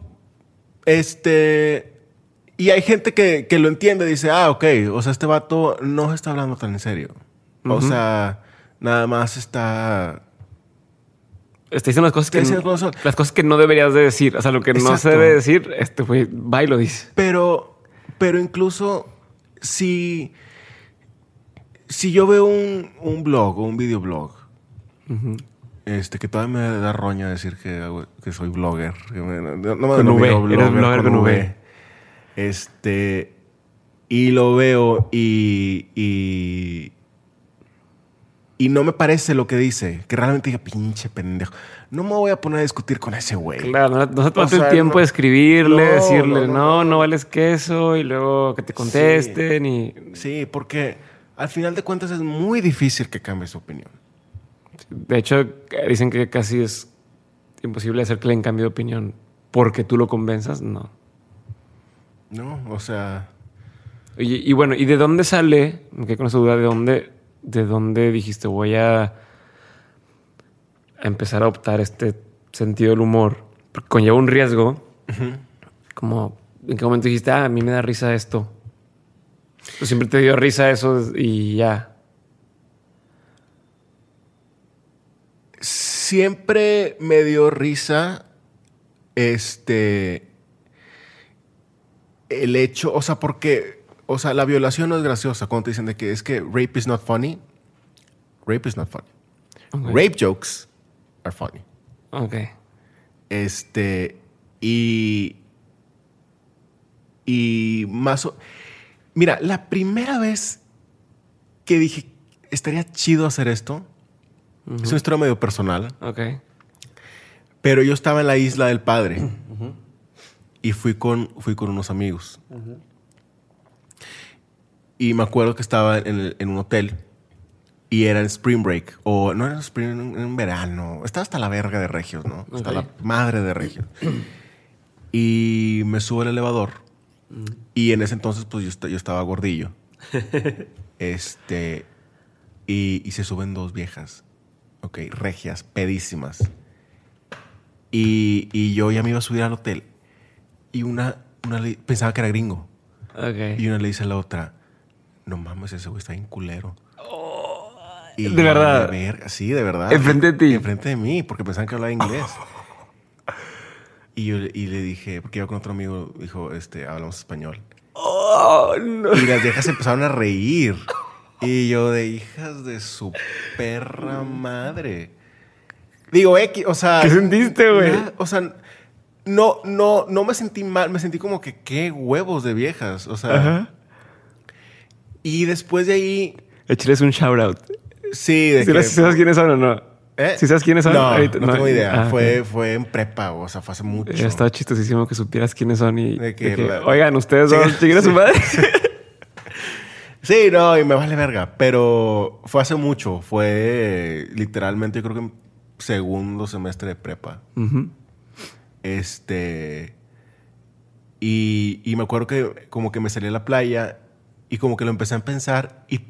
Este. Y hay gente que, que lo entiende, dice, ah, ok, o sea, este vato no está hablando tan en serio. O sea, nada más está... Está diciendo las cosas que, diciendo cosas. las cosas que no deberías de decir. O sea, lo que no se debe decir, este güey va y lo dice. Pero, pero incluso si, si yo veo un, un blog o un videoblog, este, que todavía me da roña decir que, que soy blogger. que me- no, no me Con V, eres blogger con V. Este, y lo veo y, y, y no me parece lo que dice, que realmente diga pinche pendejo. No me voy a poner a discutir con ese güey. Claro, no, no se sea, el tiempo no- de escribirle, No, decirle, no, no vales queso y luego que te contesten y... Sí, porque al final de cuentas es muy difícil que cambie su opinión. De hecho, dicen que casi es imposible hacer que le cambie de opinión porque tú lo convenzas. No. ¿No? O sea, y bueno, ¿y de dónde sale? Me quedé con esa duda, ¿de dónde, de dónde dijiste voy a, a empezar a adoptar este sentido del humor? Porque conlleva un riesgo. Como, ¿en qué momento dijiste, ah, a mí me da risa esto? Pues siempre te dio risa eso y ya. siempre me dio risa este el hecho, o sea, porque, o sea, la violación no es graciosa cuando te dicen de que es que rape is not funny. Rape is not funny. Rape jokes are funny. Ok. Este, y. Y más. o- Mira, la primera vez que dije, estaría chido hacer esto, es una historia medio personal, Ok. pero yo estaba en la isla del padre y fui con, fui con unos amigos. Y me acuerdo que estaba en, el- en un hotel y era en Spring Break, o no era Spring, en verano. Estaba hasta la verga de regios, ¿no? Hasta la madre de regios. y me subo al elevador y en ese entonces pues yo, yo estaba gordillo. este, y, y se suben dos viejas, ok, regias, pedísimas. Y, y yo ya me iba a subir al hotel y una, una le- pensaba que era gringo. Ok. Y una le dice a la otra, no mames, ese güey está bien culero. Y ¿de verdad? sí, de verdad. ¿Enfrente de ti? Enfrente de mí, porque pensaban que hablaba inglés. y yo y le dije, porque iba con otro amigo, dijo, este, hablamos español. Oh, no. Y las viejas empezaron a reír. Y yo de hijas de su perra madre. Digo, X, o sea. ¿Qué sentiste, güey? O sea, no, no, no me sentí mal, me sentí como que qué huevos de viejas. O sea. Ajá. Y después de ahí, Échales un shout out. sí, de ¿Sí que- sabes quiénes son o no? ¿Eh? ¿Sí sabes quiénes son? No, Ahorita- no tengo idea. Ah, fue, fue en prepa, o sea, fue hace mucho. Ya Estaba chistosísimo que supieras quiénes son y... De que de que, la- Oigan, ustedes dos, Sí. a su madre. Sí, no, y me vale verga. Pero fue hace mucho. Fue eh, literalmente, yo creo que en segundo semestre de prepa. Este. Y, y me acuerdo que como que me salí a la playa y como que lo empecé a pensar y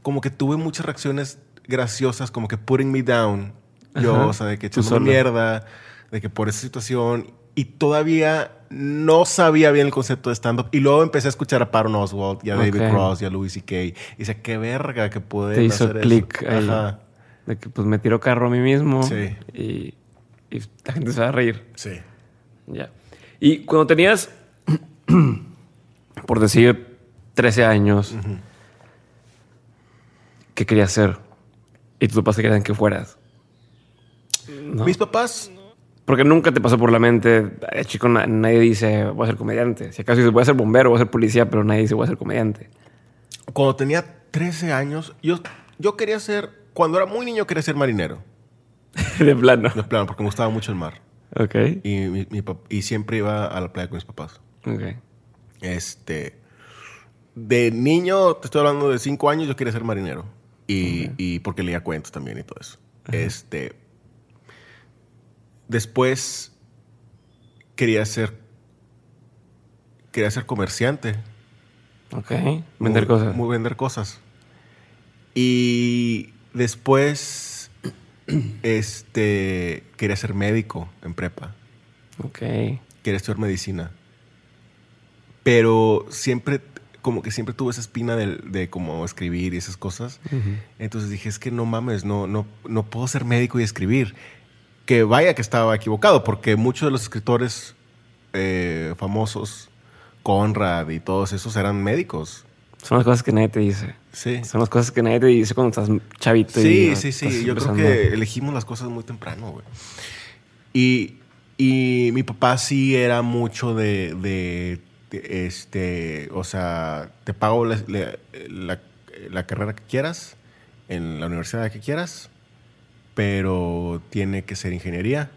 como que tuve muchas reacciones graciosas, como que putting me down. Yo, Ajá. o sea, de que solo. mierda, de que por esa situación. Y todavía no sabía bien el concepto de stand-up. Y luego empecé a escuchar a Paron Oswald y a David. Cross y a Louis C.K. Y dice, qué verga que pude Te hizo hacer clic eso. ahí. Ajá. De que pues me tiro carro a mí mismo. Sí. Y, y la gente se va a reír. Sí. Ya. Y cuando tenías, por decir, 13 años, ¿qué querías ser? Y tus papás querían que fueras. ¿No? Mis papás Porque nunca te pasó por la mente, chico, na- nadie dice voy a ser comediante. Si acaso dices voy a ser bombero, voy a ser policía, pero nadie dice voy a ser comediante. Cuando tenía 13 años, yo, yo quería ser, cuando era muy niño quería ser marinero, de plano. de plano, porque me gustaba mucho el mar. Ok. Y, mi- mi y siempre iba a la playa con mis papás. Ok. Este, de niño, te estoy hablando de 5 años, yo quería ser marinero. Y, y porque leía cuentos también y todo eso. Este, después quería ser, quería ser comerciante. Ok. Vender Muy- cosas. Muy vender cosas. Y después, este, quería ser médico en prepa. Ok. Quería estudiar medicina. Pero siempre, como que siempre tuve esa espina de, de como escribir y esas cosas. Entonces dije, es que no mames, no, no, no puedo ser médico y escribir. Que vaya que estaba equivocado, porque muchos de los escritores eh, famosos, Conrad y todos esos, eran médicos. Son las cosas que nadie te dice. Sí. Son las cosas que nadie te dice cuando estás chavito. y Sí, no sí, sí. Yo creo que elegimos las cosas muy temprano, güey. Y, y mi papá sí era mucho de, de- de, este, o sea, te pago la, la- carrera que quieras, en la universidad que quieras, pero tiene que ser ingeniería.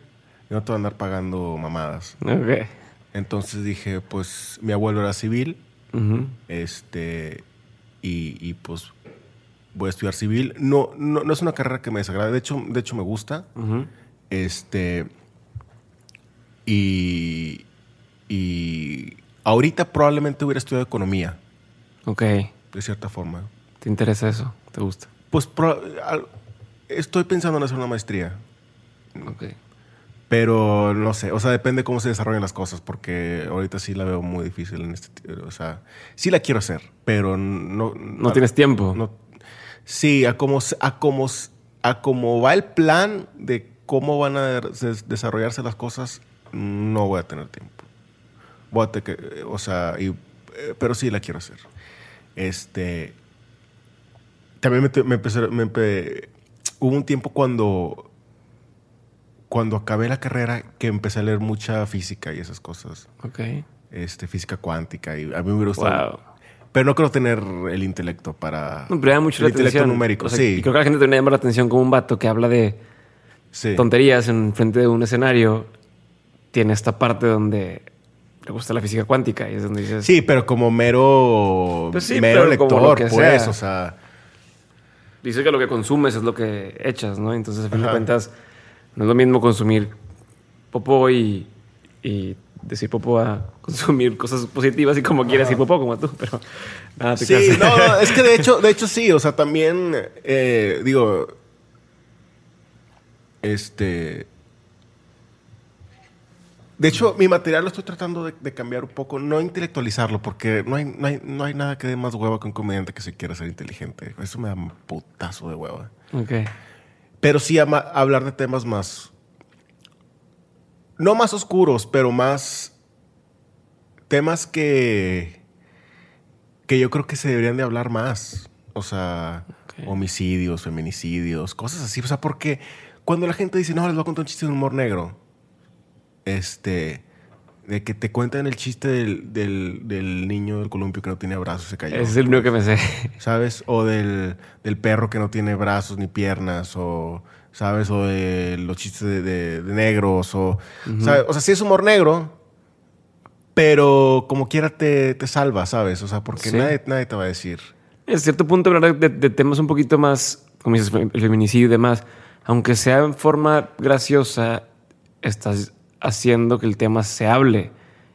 No te voy a andar pagando mamadas. Ok. Entonces dije, pues mi abuelo era civil, Este, y, y, pues voy a estudiar civil. No, no, no es una carrera que me desagrade, de hecho, de hecho me gusta. Este, y, y ahorita probablemente hubiera estudiado economía, Ok. de cierta forma. ¿Te interesa eso? ¿Te gusta? Pues pro- al- estoy pensando en hacer una maestría, Ok. Pero no sé, o sea, depende cómo se desarrollen las cosas, porque ahorita sí la veo muy difícil en este, o sea, sí la quiero hacer, pero no... No tienes tiempo. No, sí, a cómo, a, cómo, a cómo va el plan de cómo van a des- desarrollarse las cosas, no voy a tener tiempo. Voy a tener que, o sea, y- eh, pero sí la quiero hacer. Este, también me, me empecé, me hubo un tiempo cuando, cuando acabé la carrera que empecé a leer mucha física y esas cosas. Ok. Este, física cuántica y a mí me gustado. Wow. Pero no creo tener el intelecto para. No, pero mucho el la intelecto atención. numérico, O sea, sí. Y creo que la gente también le llama la atención como un vato que habla de sí. tonterías en frente de un escenario. Tiene esta parte donde le gusta la física cuántica y es donde dices... Sí, pero como mero. Pues sí, mero lector, pues. sea. O sea. Dice que lo que consumes es lo que echas, ¿no? Entonces, a fin de cuentas, no es lo mismo consumir popó y, y decir popó a consumir cosas positivas y como quieras decir popó, como tú, pero nada, te Sí, no, no, es que de hecho, de hecho sí. O sea, también. eh, digo. Este. De hecho, mi material lo estoy tratando de, de cambiar un poco, no intelectualizarlo, porque no hay, no, hay, no hay nada que dé más hueva que un comediante que se quiera ser inteligente. Eso me da un putazo de hueva. Ok. Pero sí ama- hablar de temas más. No más oscuros, pero más. Temas que. que yo creo que se deberían de hablar más. O sea, homicidios, feminicidios, cosas así. O sea, porque cuando la gente dice, no, les voy a contar un chiste de humor negro. Este. De que te cuentan el chiste del, del, del niño del columpio que no tiene brazos, se cayó. Ese es el único que me sé. ¿Sabes? O del, del perro que no tiene brazos ni piernas, o, ¿sabes? O de los chistes de, de- de negros, o, ¿sabes? O sea, sí es humor negro, pero como quiera te, te salva, ¿sabes? O sea, porque Sí. nadie, nadie te va a decir. En cierto punto hablar de, de temas un poquito más, como dices, el feminicidio y demás, aunque sea en forma graciosa, estás haciendo que el tema se hable.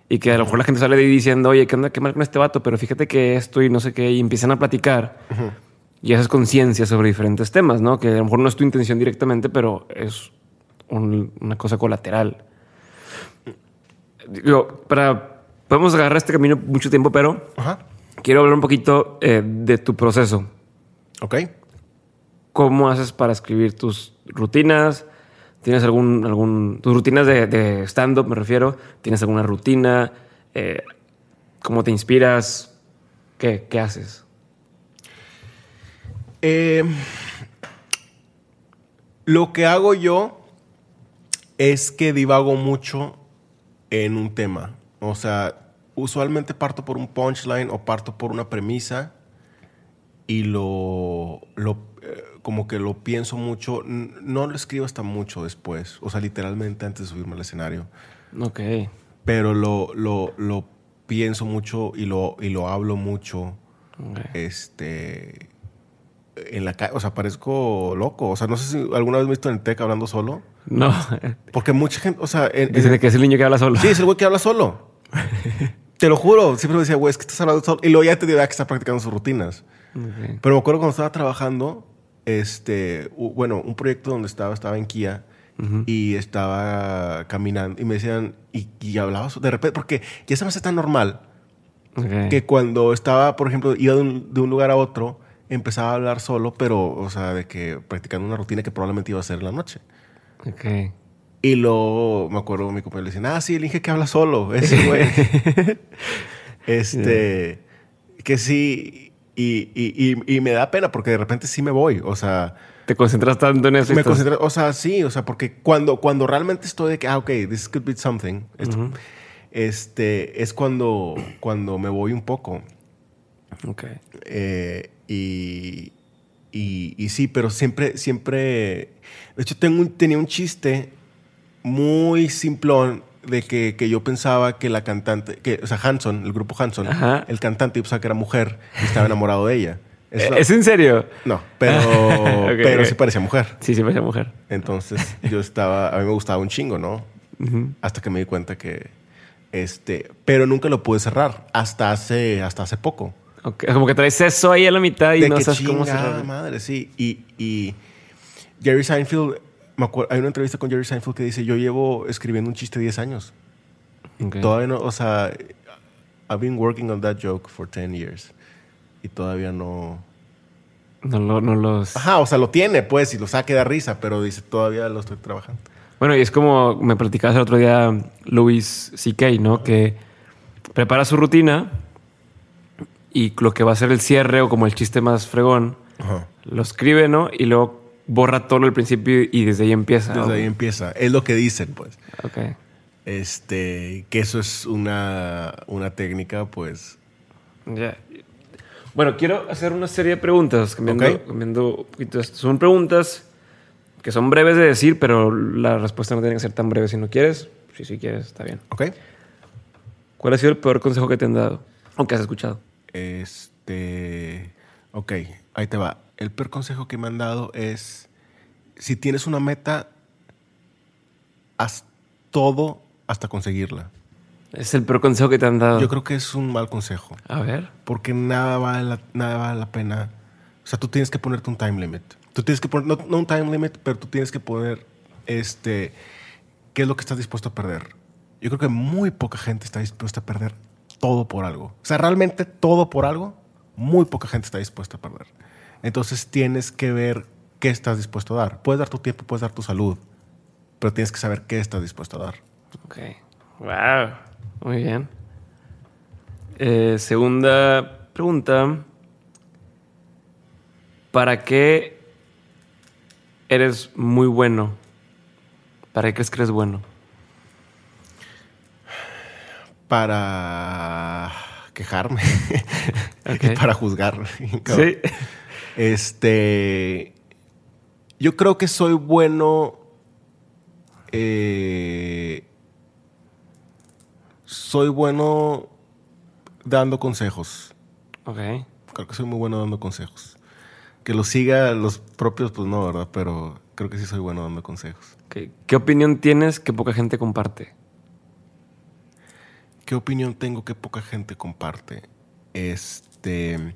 Y que a lo mejor la gente sale de ahí diciendo, oye, ¿qué onda? ¿Qué mal con este vato? Pero fíjate que esto y no sé qué, y empiezan a platicar. Y haces conciencia sobre diferentes temas, ¿no? Que a lo mejor no es tu intención directamente, pero es un- una cosa colateral. Digo, para... Podemos agarrar este camino mucho tiempo, pero quiero hablar un poquito eh, de tu proceso. Ok. ¿Cómo haces para escribir tus rutinas? ¿Tienes algún, algún, tus rutinas de, stand-up, me refiero? ¿Tienes alguna rutina? Eh, ¿Cómo te inspiras? ¿Qué, qué haces? Eh, lo que hago yo es que divago mucho en un tema. O sea, usualmente parto por un punchline o parto por una premisa y lo, lo eh, como que lo pienso mucho. No lo escribo hasta mucho después. O sea, literalmente antes de subirme al escenario. Ok. Pero lo, lo, lo pienso mucho y lo, y lo hablo mucho ok. este en la calle, o sea, parezco loco. O sea, no sé si alguna vez me he visto en el TEC hablando solo. No. Porque mucha gente, o sea, en- que es el niño que habla solo. sí, es el güey que habla solo. te lo juro. Siempre me decía, güey, es que estás hablando solo. Y luego ya te dirá que está practicando sus rutinas. Pero me acuerdo cuando estaba trabajando, este, bueno, un proyecto donde estaba, estaba en Kia. Y estaba caminando y me decían, y, y hablaba so- de repente, porque ya se me hace tan normal Ok. que cuando estaba, por ejemplo, iba de un, de un lugar a otro, empezaba a hablar solo, pero, o sea, de que practicando una rutina que probablemente iba a hacer en la noche. Ok. Y luego me acuerdo, mi compañero le decía, ah, sí, el Inge que habla solo, ese güey. este, que sí, y, y, y, y me da pena porque de repente sí me voy, o sea, Te concentras tanto en eso. me concentro, o sea, sí, o sea, porque cuando, cuando realmente estoy de que, ah, ok, this could be something, esto, este, es cuando, cuando me voy un poco. Ok. Eh, y, y, y sí, pero siempre, siempre. De hecho, tengo un- tenía un chiste muy simplón de que, que yo pensaba que la cantante, que, o sea, Hanson, el grupo Hanson, Ajá. el cantante, yo pensaba que era mujer y estaba enamorado de ella. Es ¿Es en serio? no, pero, pero sí parecía mujer. Sí, sí, parecía mujer. Entonces yo estaba, a mí me gustaba un chingo, ¿no? Hasta que me di cuenta que, este, pero nunca lo pude cerrar hasta hace, hasta hace poco. Como que traes eso ahí a la mitad y de no que sabes cómo cerrar. madre, sí. Y, y Jerry Seinfeld, me acuerdo, hay una entrevista con Jerry Seinfeld que dice, yo llevo escribiendo un chiste 10 años. Ok. Todavía no, o sea, I've been working on that joke for 10 years. Y todavía no... No, lo- no los... Ajá, o sea, lo tiene, pues, y lo saque de risa, pero dice, todavía lo estoy trabajando. Bueno, y es como me platicabas el otro día Louis C.K., ¿no? Que prepara su rutina y lo que va a ser el cierre o como el chiste más fregón, lo escribe, ¿no? Y luego borra todo el principio y desde ahí empieza. Desde ahí empieza. Es lo que dicen, pues. Ok. Este, que eso es una, una técnica, pues... Ya. Bueno, quiero hacer una serie de preguntas, cambiando, Ok. cambiando un poquito. Son preguntas que son breves de decir, pero la respuesta no tiene que ser tan breve si no quieres. Si sí quieres, está bien. ¿Ok? ¿Cuál ha sido el peor consejo que te han dado? O que has escuchado. Este. Ok, ahí te va. El peor consejo que me han dado es: si tienes una meta, haz todo hasta conseguirla. Es el peor consejo que te han dado. Yo creo que es un mal consejo. A ver. Porque nada vale la, nada vale la pena. O sea, tú tienes que ponerte un time limit. Tú tienes que poner, no, no un time limit, pero tú tienes que poner este, qué es lo que estás dispuesto a perder. Yo creo que muy poca gente está dispuesta a perder todo por algo. O sea, realmente todo por algo, muy poca gente está dispuesta a perder. Entonces tienes que ver qué estás dispuesto a dar. Puedes dar tu tiempo, puedes dar tu salud, pero tienes que saber qué estás dispuesto a dar. Ok. Wow. Muy bien. Eh, segunda pregunta. ¿Para qué eres muy bueno? ¿Para qué crees que eres bueno? para quejarme y para juzgar. Sí. Este. Yo creo que soy bueno. eh, soy bueno dando consejos. Ok. Creo que soy muy bueno dando consejos. Que los siga los propios, pues no, ¿verdad? Pero creo que sí soy bueno dando consejos. Ok. ¿Qué opinión tienes que poca gente comparte? ¿Qué opinión tengo que poca gente comparte? Este.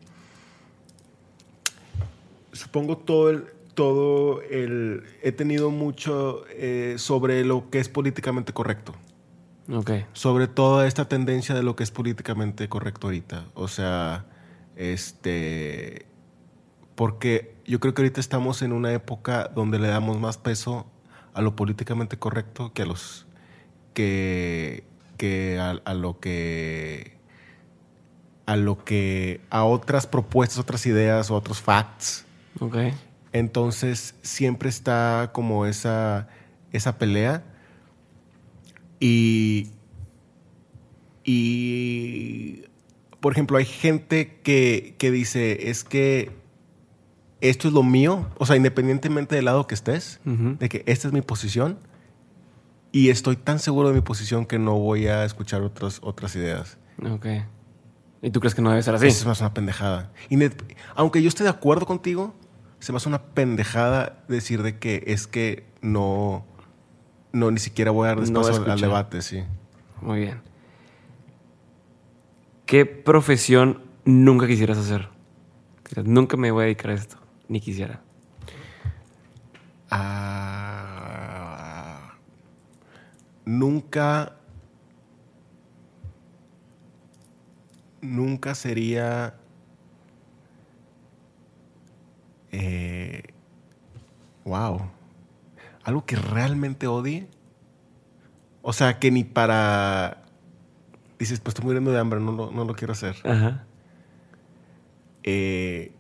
Supongo todo el. Todo el. He tenido mucho eh, sobre lo que es políticamente correcto. Ok. Sobre toda esta tendencia de lo que es políticamente correcto ahorita. O sea, este. Porque yo creo que ahorita estamos en una época donde le damos más peso a lo políticamente correcto que a los. que. que a, a lo que. a lo que. a otras propuestas, otras ideas, otros facts. Ok. Entonces siempre está como esa, esa pelea. Y, y, por ejemplo, hay gente que, que dice, es que esto es lo mío, o sea, independientemente del lado que estés, de que esta es mi posición y estoy tan seguro de mi posición que no voy a escuchar otras, otras ideas. Ok. ¿Y tú crees que no debe ser así? Eso me hace una pendejada. Y aunque yo esté de acuerdo contigo, se me hace una pendejada decir de que es que no, no ni siquiera voy a dar No espacio al- debate, sí. Muy bien. ¿Qué profesión nunca quisieras hacer? Nunca me voy a dedicar a esto. Ni quisiera. Ah, nunca, nunca sería eh, wow, algo que realmente odie. O sea, que ni para dices, pues estoy muriendo de hambre, no lo, no lo quiero hacer. Ajá. Eh,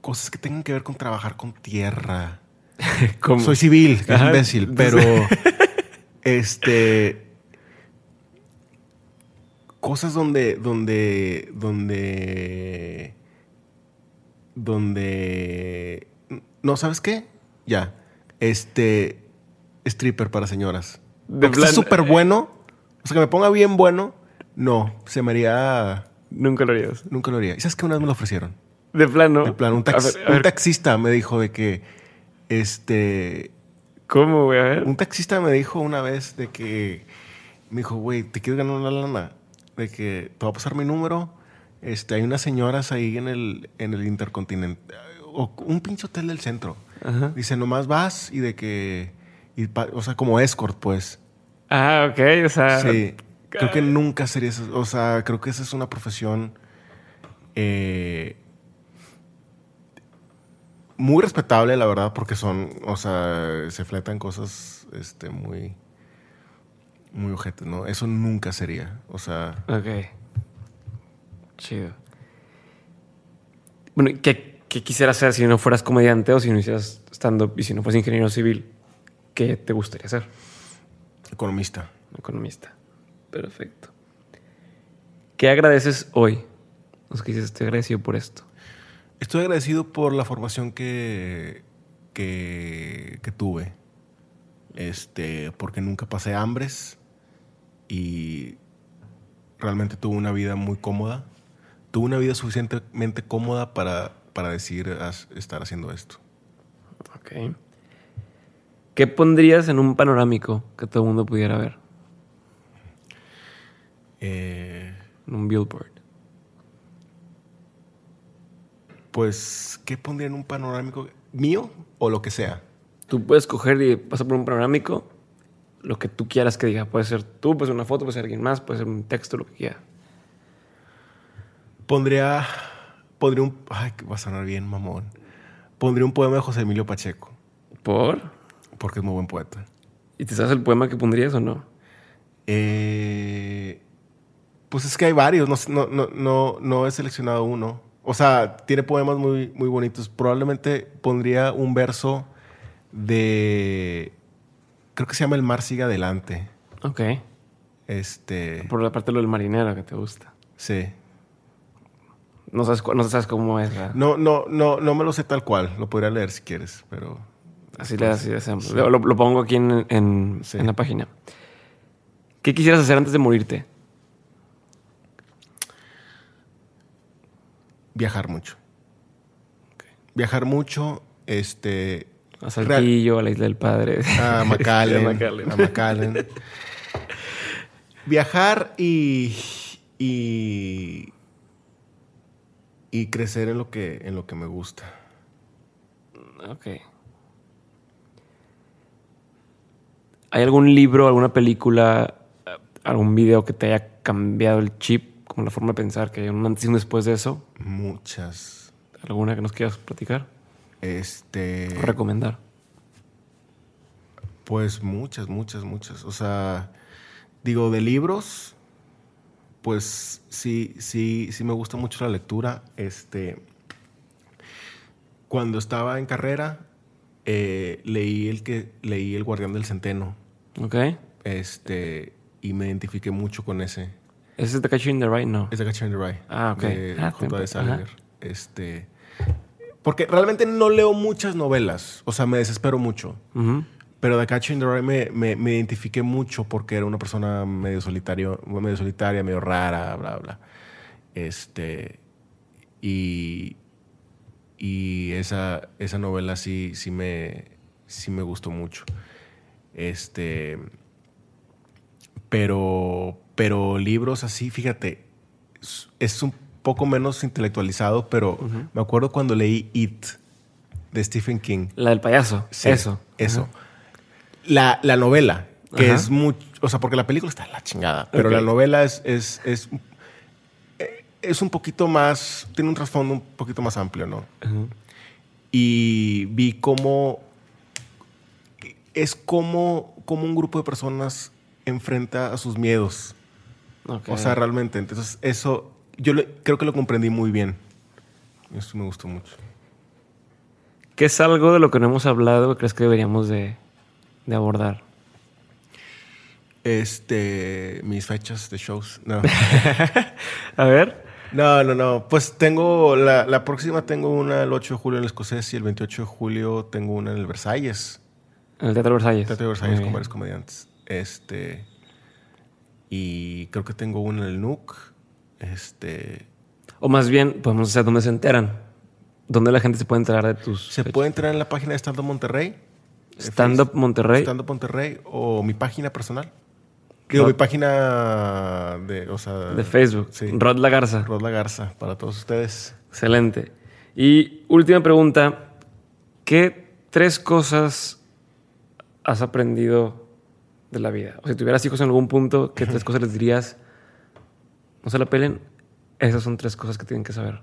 cosas que tengan que ver con trabajar con tierra. ¿Cómo? Soy civil, que es imbécil, pero este cosas donde donde donde donde no sabes qué ya este stripper para señoras De plan- súper bueno o sea que me ponga bien bueno no se me haría Nunca lo harías. nunca lo haría y sabes que una vez me lo ofrecieron De plano. en plan un, tax- ver, un taxista me dijo de que este ¿Cómo, güey? A ver. Un taxista me dijo una vez de que me dijo, güey, ¿te quieres ganar una lana? De que te va a pasar mi número. Este, hay unas señoras ahí en el, en el Intercontinental. O un pinche hotel del centro. Ajá. Dice, nomás vas y de que. y pa- o sea, como escort, pues. Ah, ok. O sea. Sí. Creo que nunca sería eso. O sea, creo que esa es una profesión. eh, muy respetable, la verdad, porque son, o sea, se fletan cosas este, muy, muy ojetes, ¿no? Eso nunca sería. O sea, Ok. Chido. Bueno, ¿y ¿qué, qué quisieras hacer si no fueras comediante o si no hicieras stand-up y si no fueras ingeniero civil? ¿Qué te gustaría hacer? economista. Economista. Perfecto. ¿Qué agradeces hoy? Los que dices, estoy agradecido por esto. Estoy agradecido por la formación que, que, que tuve. Este, porque nunca pasé hambres y realmente tuve una vida muy cómoda. Tuve una vida suficientemente cómoda para, para decir "Haz- estar haciendo esto. Ok. ¿Qué pondrías en un panorámico que todo el mundo pudiera ver? Eh, En un billboard. pues, ¿qué pondría en un panorámico mío o lo que sea? Tú puedes coger y pasar por un panorámico lo que tú quieras que diga. Puede ser tú, puede ser una foto, puede ser alguien más, puede ser un texto, lo que quiera. Pondría, pondría un, ay, que va a sonar bien, mamón. Pondría un poema de José Emilio Pacheco, ¿Por? porque es muy buen poeta. ¿Y te sabes el poema que pondrías o no? Eh, pues es que hay varios, no, no, no, no he seleccionado uno. O sea, tiene poemas muy, muy bonitos. Probablemente pondría un verso de. Creo que se llama El mar sigue adelante. Ok. Este, Por la parte de lo del marinero que te gusta. sí. No sabes, no sabes cómo es. ¿verdad? No, no, no, no me lo sé tal cual. Lo podría leer si quieres, pero Así le así hacemos. Lo, lo- lo pongo aquí en, en- Sí. en la página. ¿Qué quisieras hacer antes de morirte? viajar mucho. Viajar mucho, este, A Saltillo, a la Isla del Padre. a McAllen, A McAllen. a McAllen. Viajar y, y y crecer en lo que en lo que me gusta. ok. ¿Hay algún libro, alguna película, eh, algún video que te haya cambiado el chip, como la forma de pensar, que hay un antes y un después de eso? Muchas ¿Alguna que nos quieras platicar este o recomendar? Pues muchas, muchas, muchas. O sea, digo, de libros, pues sí, sí, sí me gusta mucho la lectura. Este, cuando estaba en carrera, eh, leí el que leí El Guardián del Centeno. ¿Ok? Este, y me identifiqué mucho con ese. ¿Ese es The Catcher in the Rye? No. Es de Catcher in the Rye. Ah, ok. De Ah, tiempo. Salinger. Este, porque realmente no leo muchas novelas. O sea, me desespero mucho. Ujú. Pero The Catcher in the Rye me, me, me identifiqué mucho porque era una persona medio solitario, medio solitaria, medio rara, bla, bla. Este. Y. Y esa, esa novela sí, sí, me, sí me gustó mucho. Este. Pero. Pero libros así, fíjate. es- un poco menos intelectualizado, pero me acuerdo cuando leí It de Stephen King. La del payaso. Sí, Eso. Eso. La, la novela, que Ajá. es mucho. O sea, porque la película está en la chingada. Pero la novela es, es, es, eh, es un poquito más. Tiene un trasfondo un poquito más amplio, ¿no? Y vi cómo. Es como, como un grupo de personas enfrenta a sus miedos. O sea, realmente. Entonces, eso. Yo creo que lo comprendí muy bien. Eso me gustó mucho. ¿Qué es algo de lo que no hemos hablado que crees que deberíamos de, de abordar? Este. Mis fechas de shows. No. A ver. No, no, no. Pues tengo, la, la próxima tengo una el 8 de julio en el Escocés y el 28 de julio tengo una en el Versalles. En el Teatro Versalles. Teatro de Versalles Muy con varios comediantes. Este. Y creo que tengo una en el NUC. Este. O más bien, podemos hacer dónde se enteran. ¿Dónde la gente se puede enterar de tus Se fechas? puede entrar en la página de Stand Up Monterrey. Stand Up Monterrey. Stand Up Monterrey o mi página personal. Digo, Rod- mi página de, o sea, de Facebook. Sí. Rod La Garza. Rod La Garza, para todos ustedes. Excelente. Y última pregunta. ¿Qué tres cosas has aprendido de la vida? O si tuvieras hijos en algún punto, ¿qué tres cosas les dirías? No se la pelen. Esas son tres cosas que tienen que saber.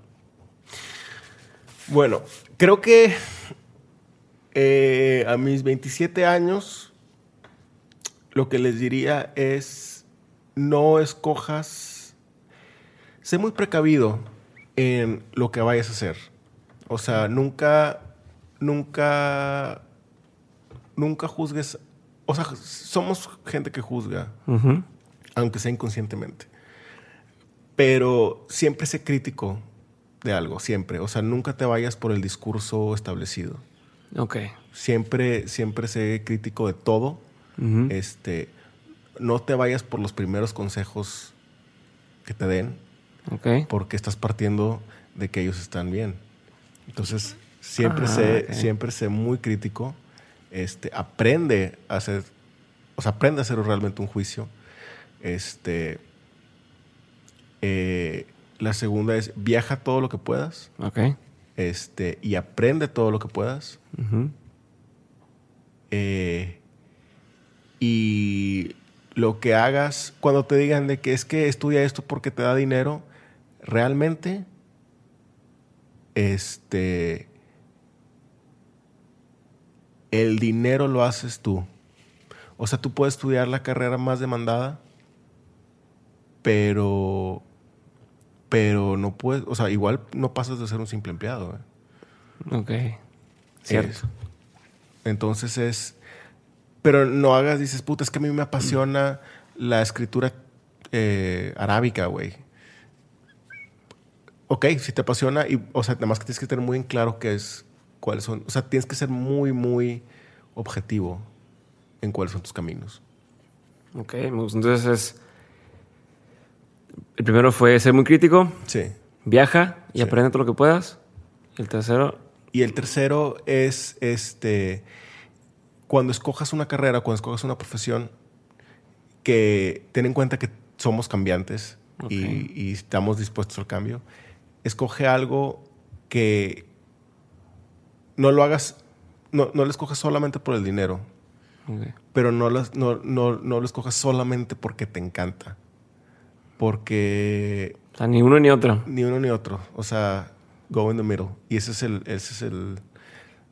Bueno, creo que eh, a mis 27 años, lo que les diría es, no escojas, sé muy precavido en lo que vayas a hacer. O sea, nunca, nunca, nunca juzgues, o sea, somos gente que juzga, aunque sea inconscientemente. Pero siempre sé crítico de algo, siempre. O sea, nunca te vayas por el discurso establecido. Ok. Siempre, siempre sé crítico de todo. Este, no te vayas por los primeros consejos que te den, Ok. porque estás partiendo de que ellos están bien. Entonces, siempre Ah, sé, siempre sé muy crítico. Este, aprende a hacer, o sea, aprende a hacer realmente un juicio. Este, eh, la segunda es viaja todo lo que puedas. Ok. Este, y aprende todo lo que puedas. Eh, y lo que hagas, cuando te digan de que es que estudia esto porque te da dinero, realmente, este, el dinero lo haces tú. O sea, tú puedes estudiar la carrera más demandada, pero, pero no puedes, o sea, igual no pasas de ser un simple empleado. ¿eh? Ok. Cierto. Es- entonces es. Pero no hagas, dices, puta, es que a mí me apasiona la escritura eh, arábica, güey. Ok, si te apasiona, y, o sea, nada más que tienes que tener muy en claro qué es, cuáles son. O sea, tienes que ser muy, muy objetivo en cuáles son tus caminos. Ok, entonces es. El primero fue ser muy crítico. Sí. Viaja y Sí. aprende todo lo que puedas. El tercero, Y el tercero es este cuando escojas una carrera, cuando escojas una profesión, que ten en cuenta que somos cambiantes y, y estamos dispuestos al cambio. Escoge algo que no lo hagas, no, no lo escojas solamente por el dinero, ok, pero no, las- no, no, no lo escojas solamente porque te encanta. Porque o sea, ni uno ni otro. ni uno ni otro. O sea, go in the middle. Y ese es el, ese es el,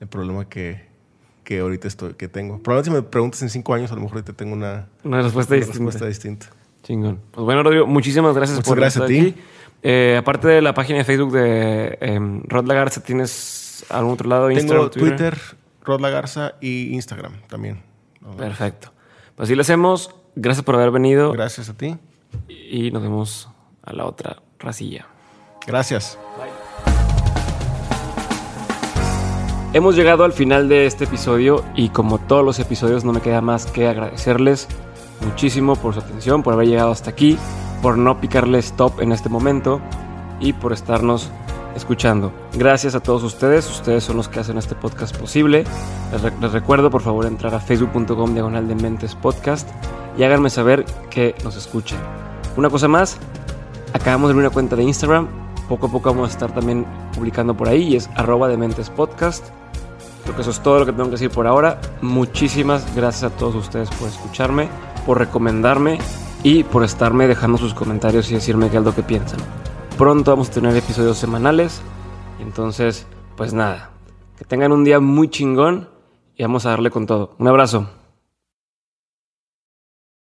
el problema que, que ahorita estoy, que tengo. Probablemente si me preguntas en cinco años, a lo mejor ahorita tengo una, Una respuesta una distinta. respuesta distinta. Chingón. Pues bueno, Rodrigo, muchísimas gracias Muchas por gracias estar a ti. aquí. Eh, aparte de la página de Facebook de em, Rod Lagarza, ¿tienes algún otro lado? Instagram, Tengo Twitter, Rod La Garza y Instagram también. Perfecto. Pues así lo hacemos. Gracias por haber venido Gracias a ti. Y nos vemos a la otra racilla. Gracias. Hemos llegado al final de este episodio y como todos los episodios no me queda más que agradecerles muchísimo por su atención, por haber llegado hasta aquí, por no picarle stop en este momento y por estarnos escuchando. Gracias a todos ustedes, ustedes son los que hacen este podcast posible. Les, re- les recuerdo por favor entrar a facebook.com diagonal de mentes podcast y háganme saber que nos escuchen. Una cosa más, acabamos de abrir una cuenta de Instagram, poco a poco vamos a estar también publicando por ahí y es arroba de mentes podcast. Creo que eso es todo lo que tengo que decir por ahora. Muchísimas gracias a todos ustedes por escucharme, por recomendarme y por estarme dejando sus comentarios y decirme qué es lo que piensan. Pronto vamos a tener episodios semanales. Entonces, pues nada, que tengan un día muy chingón y vamos a darle con todo. Un abrazo.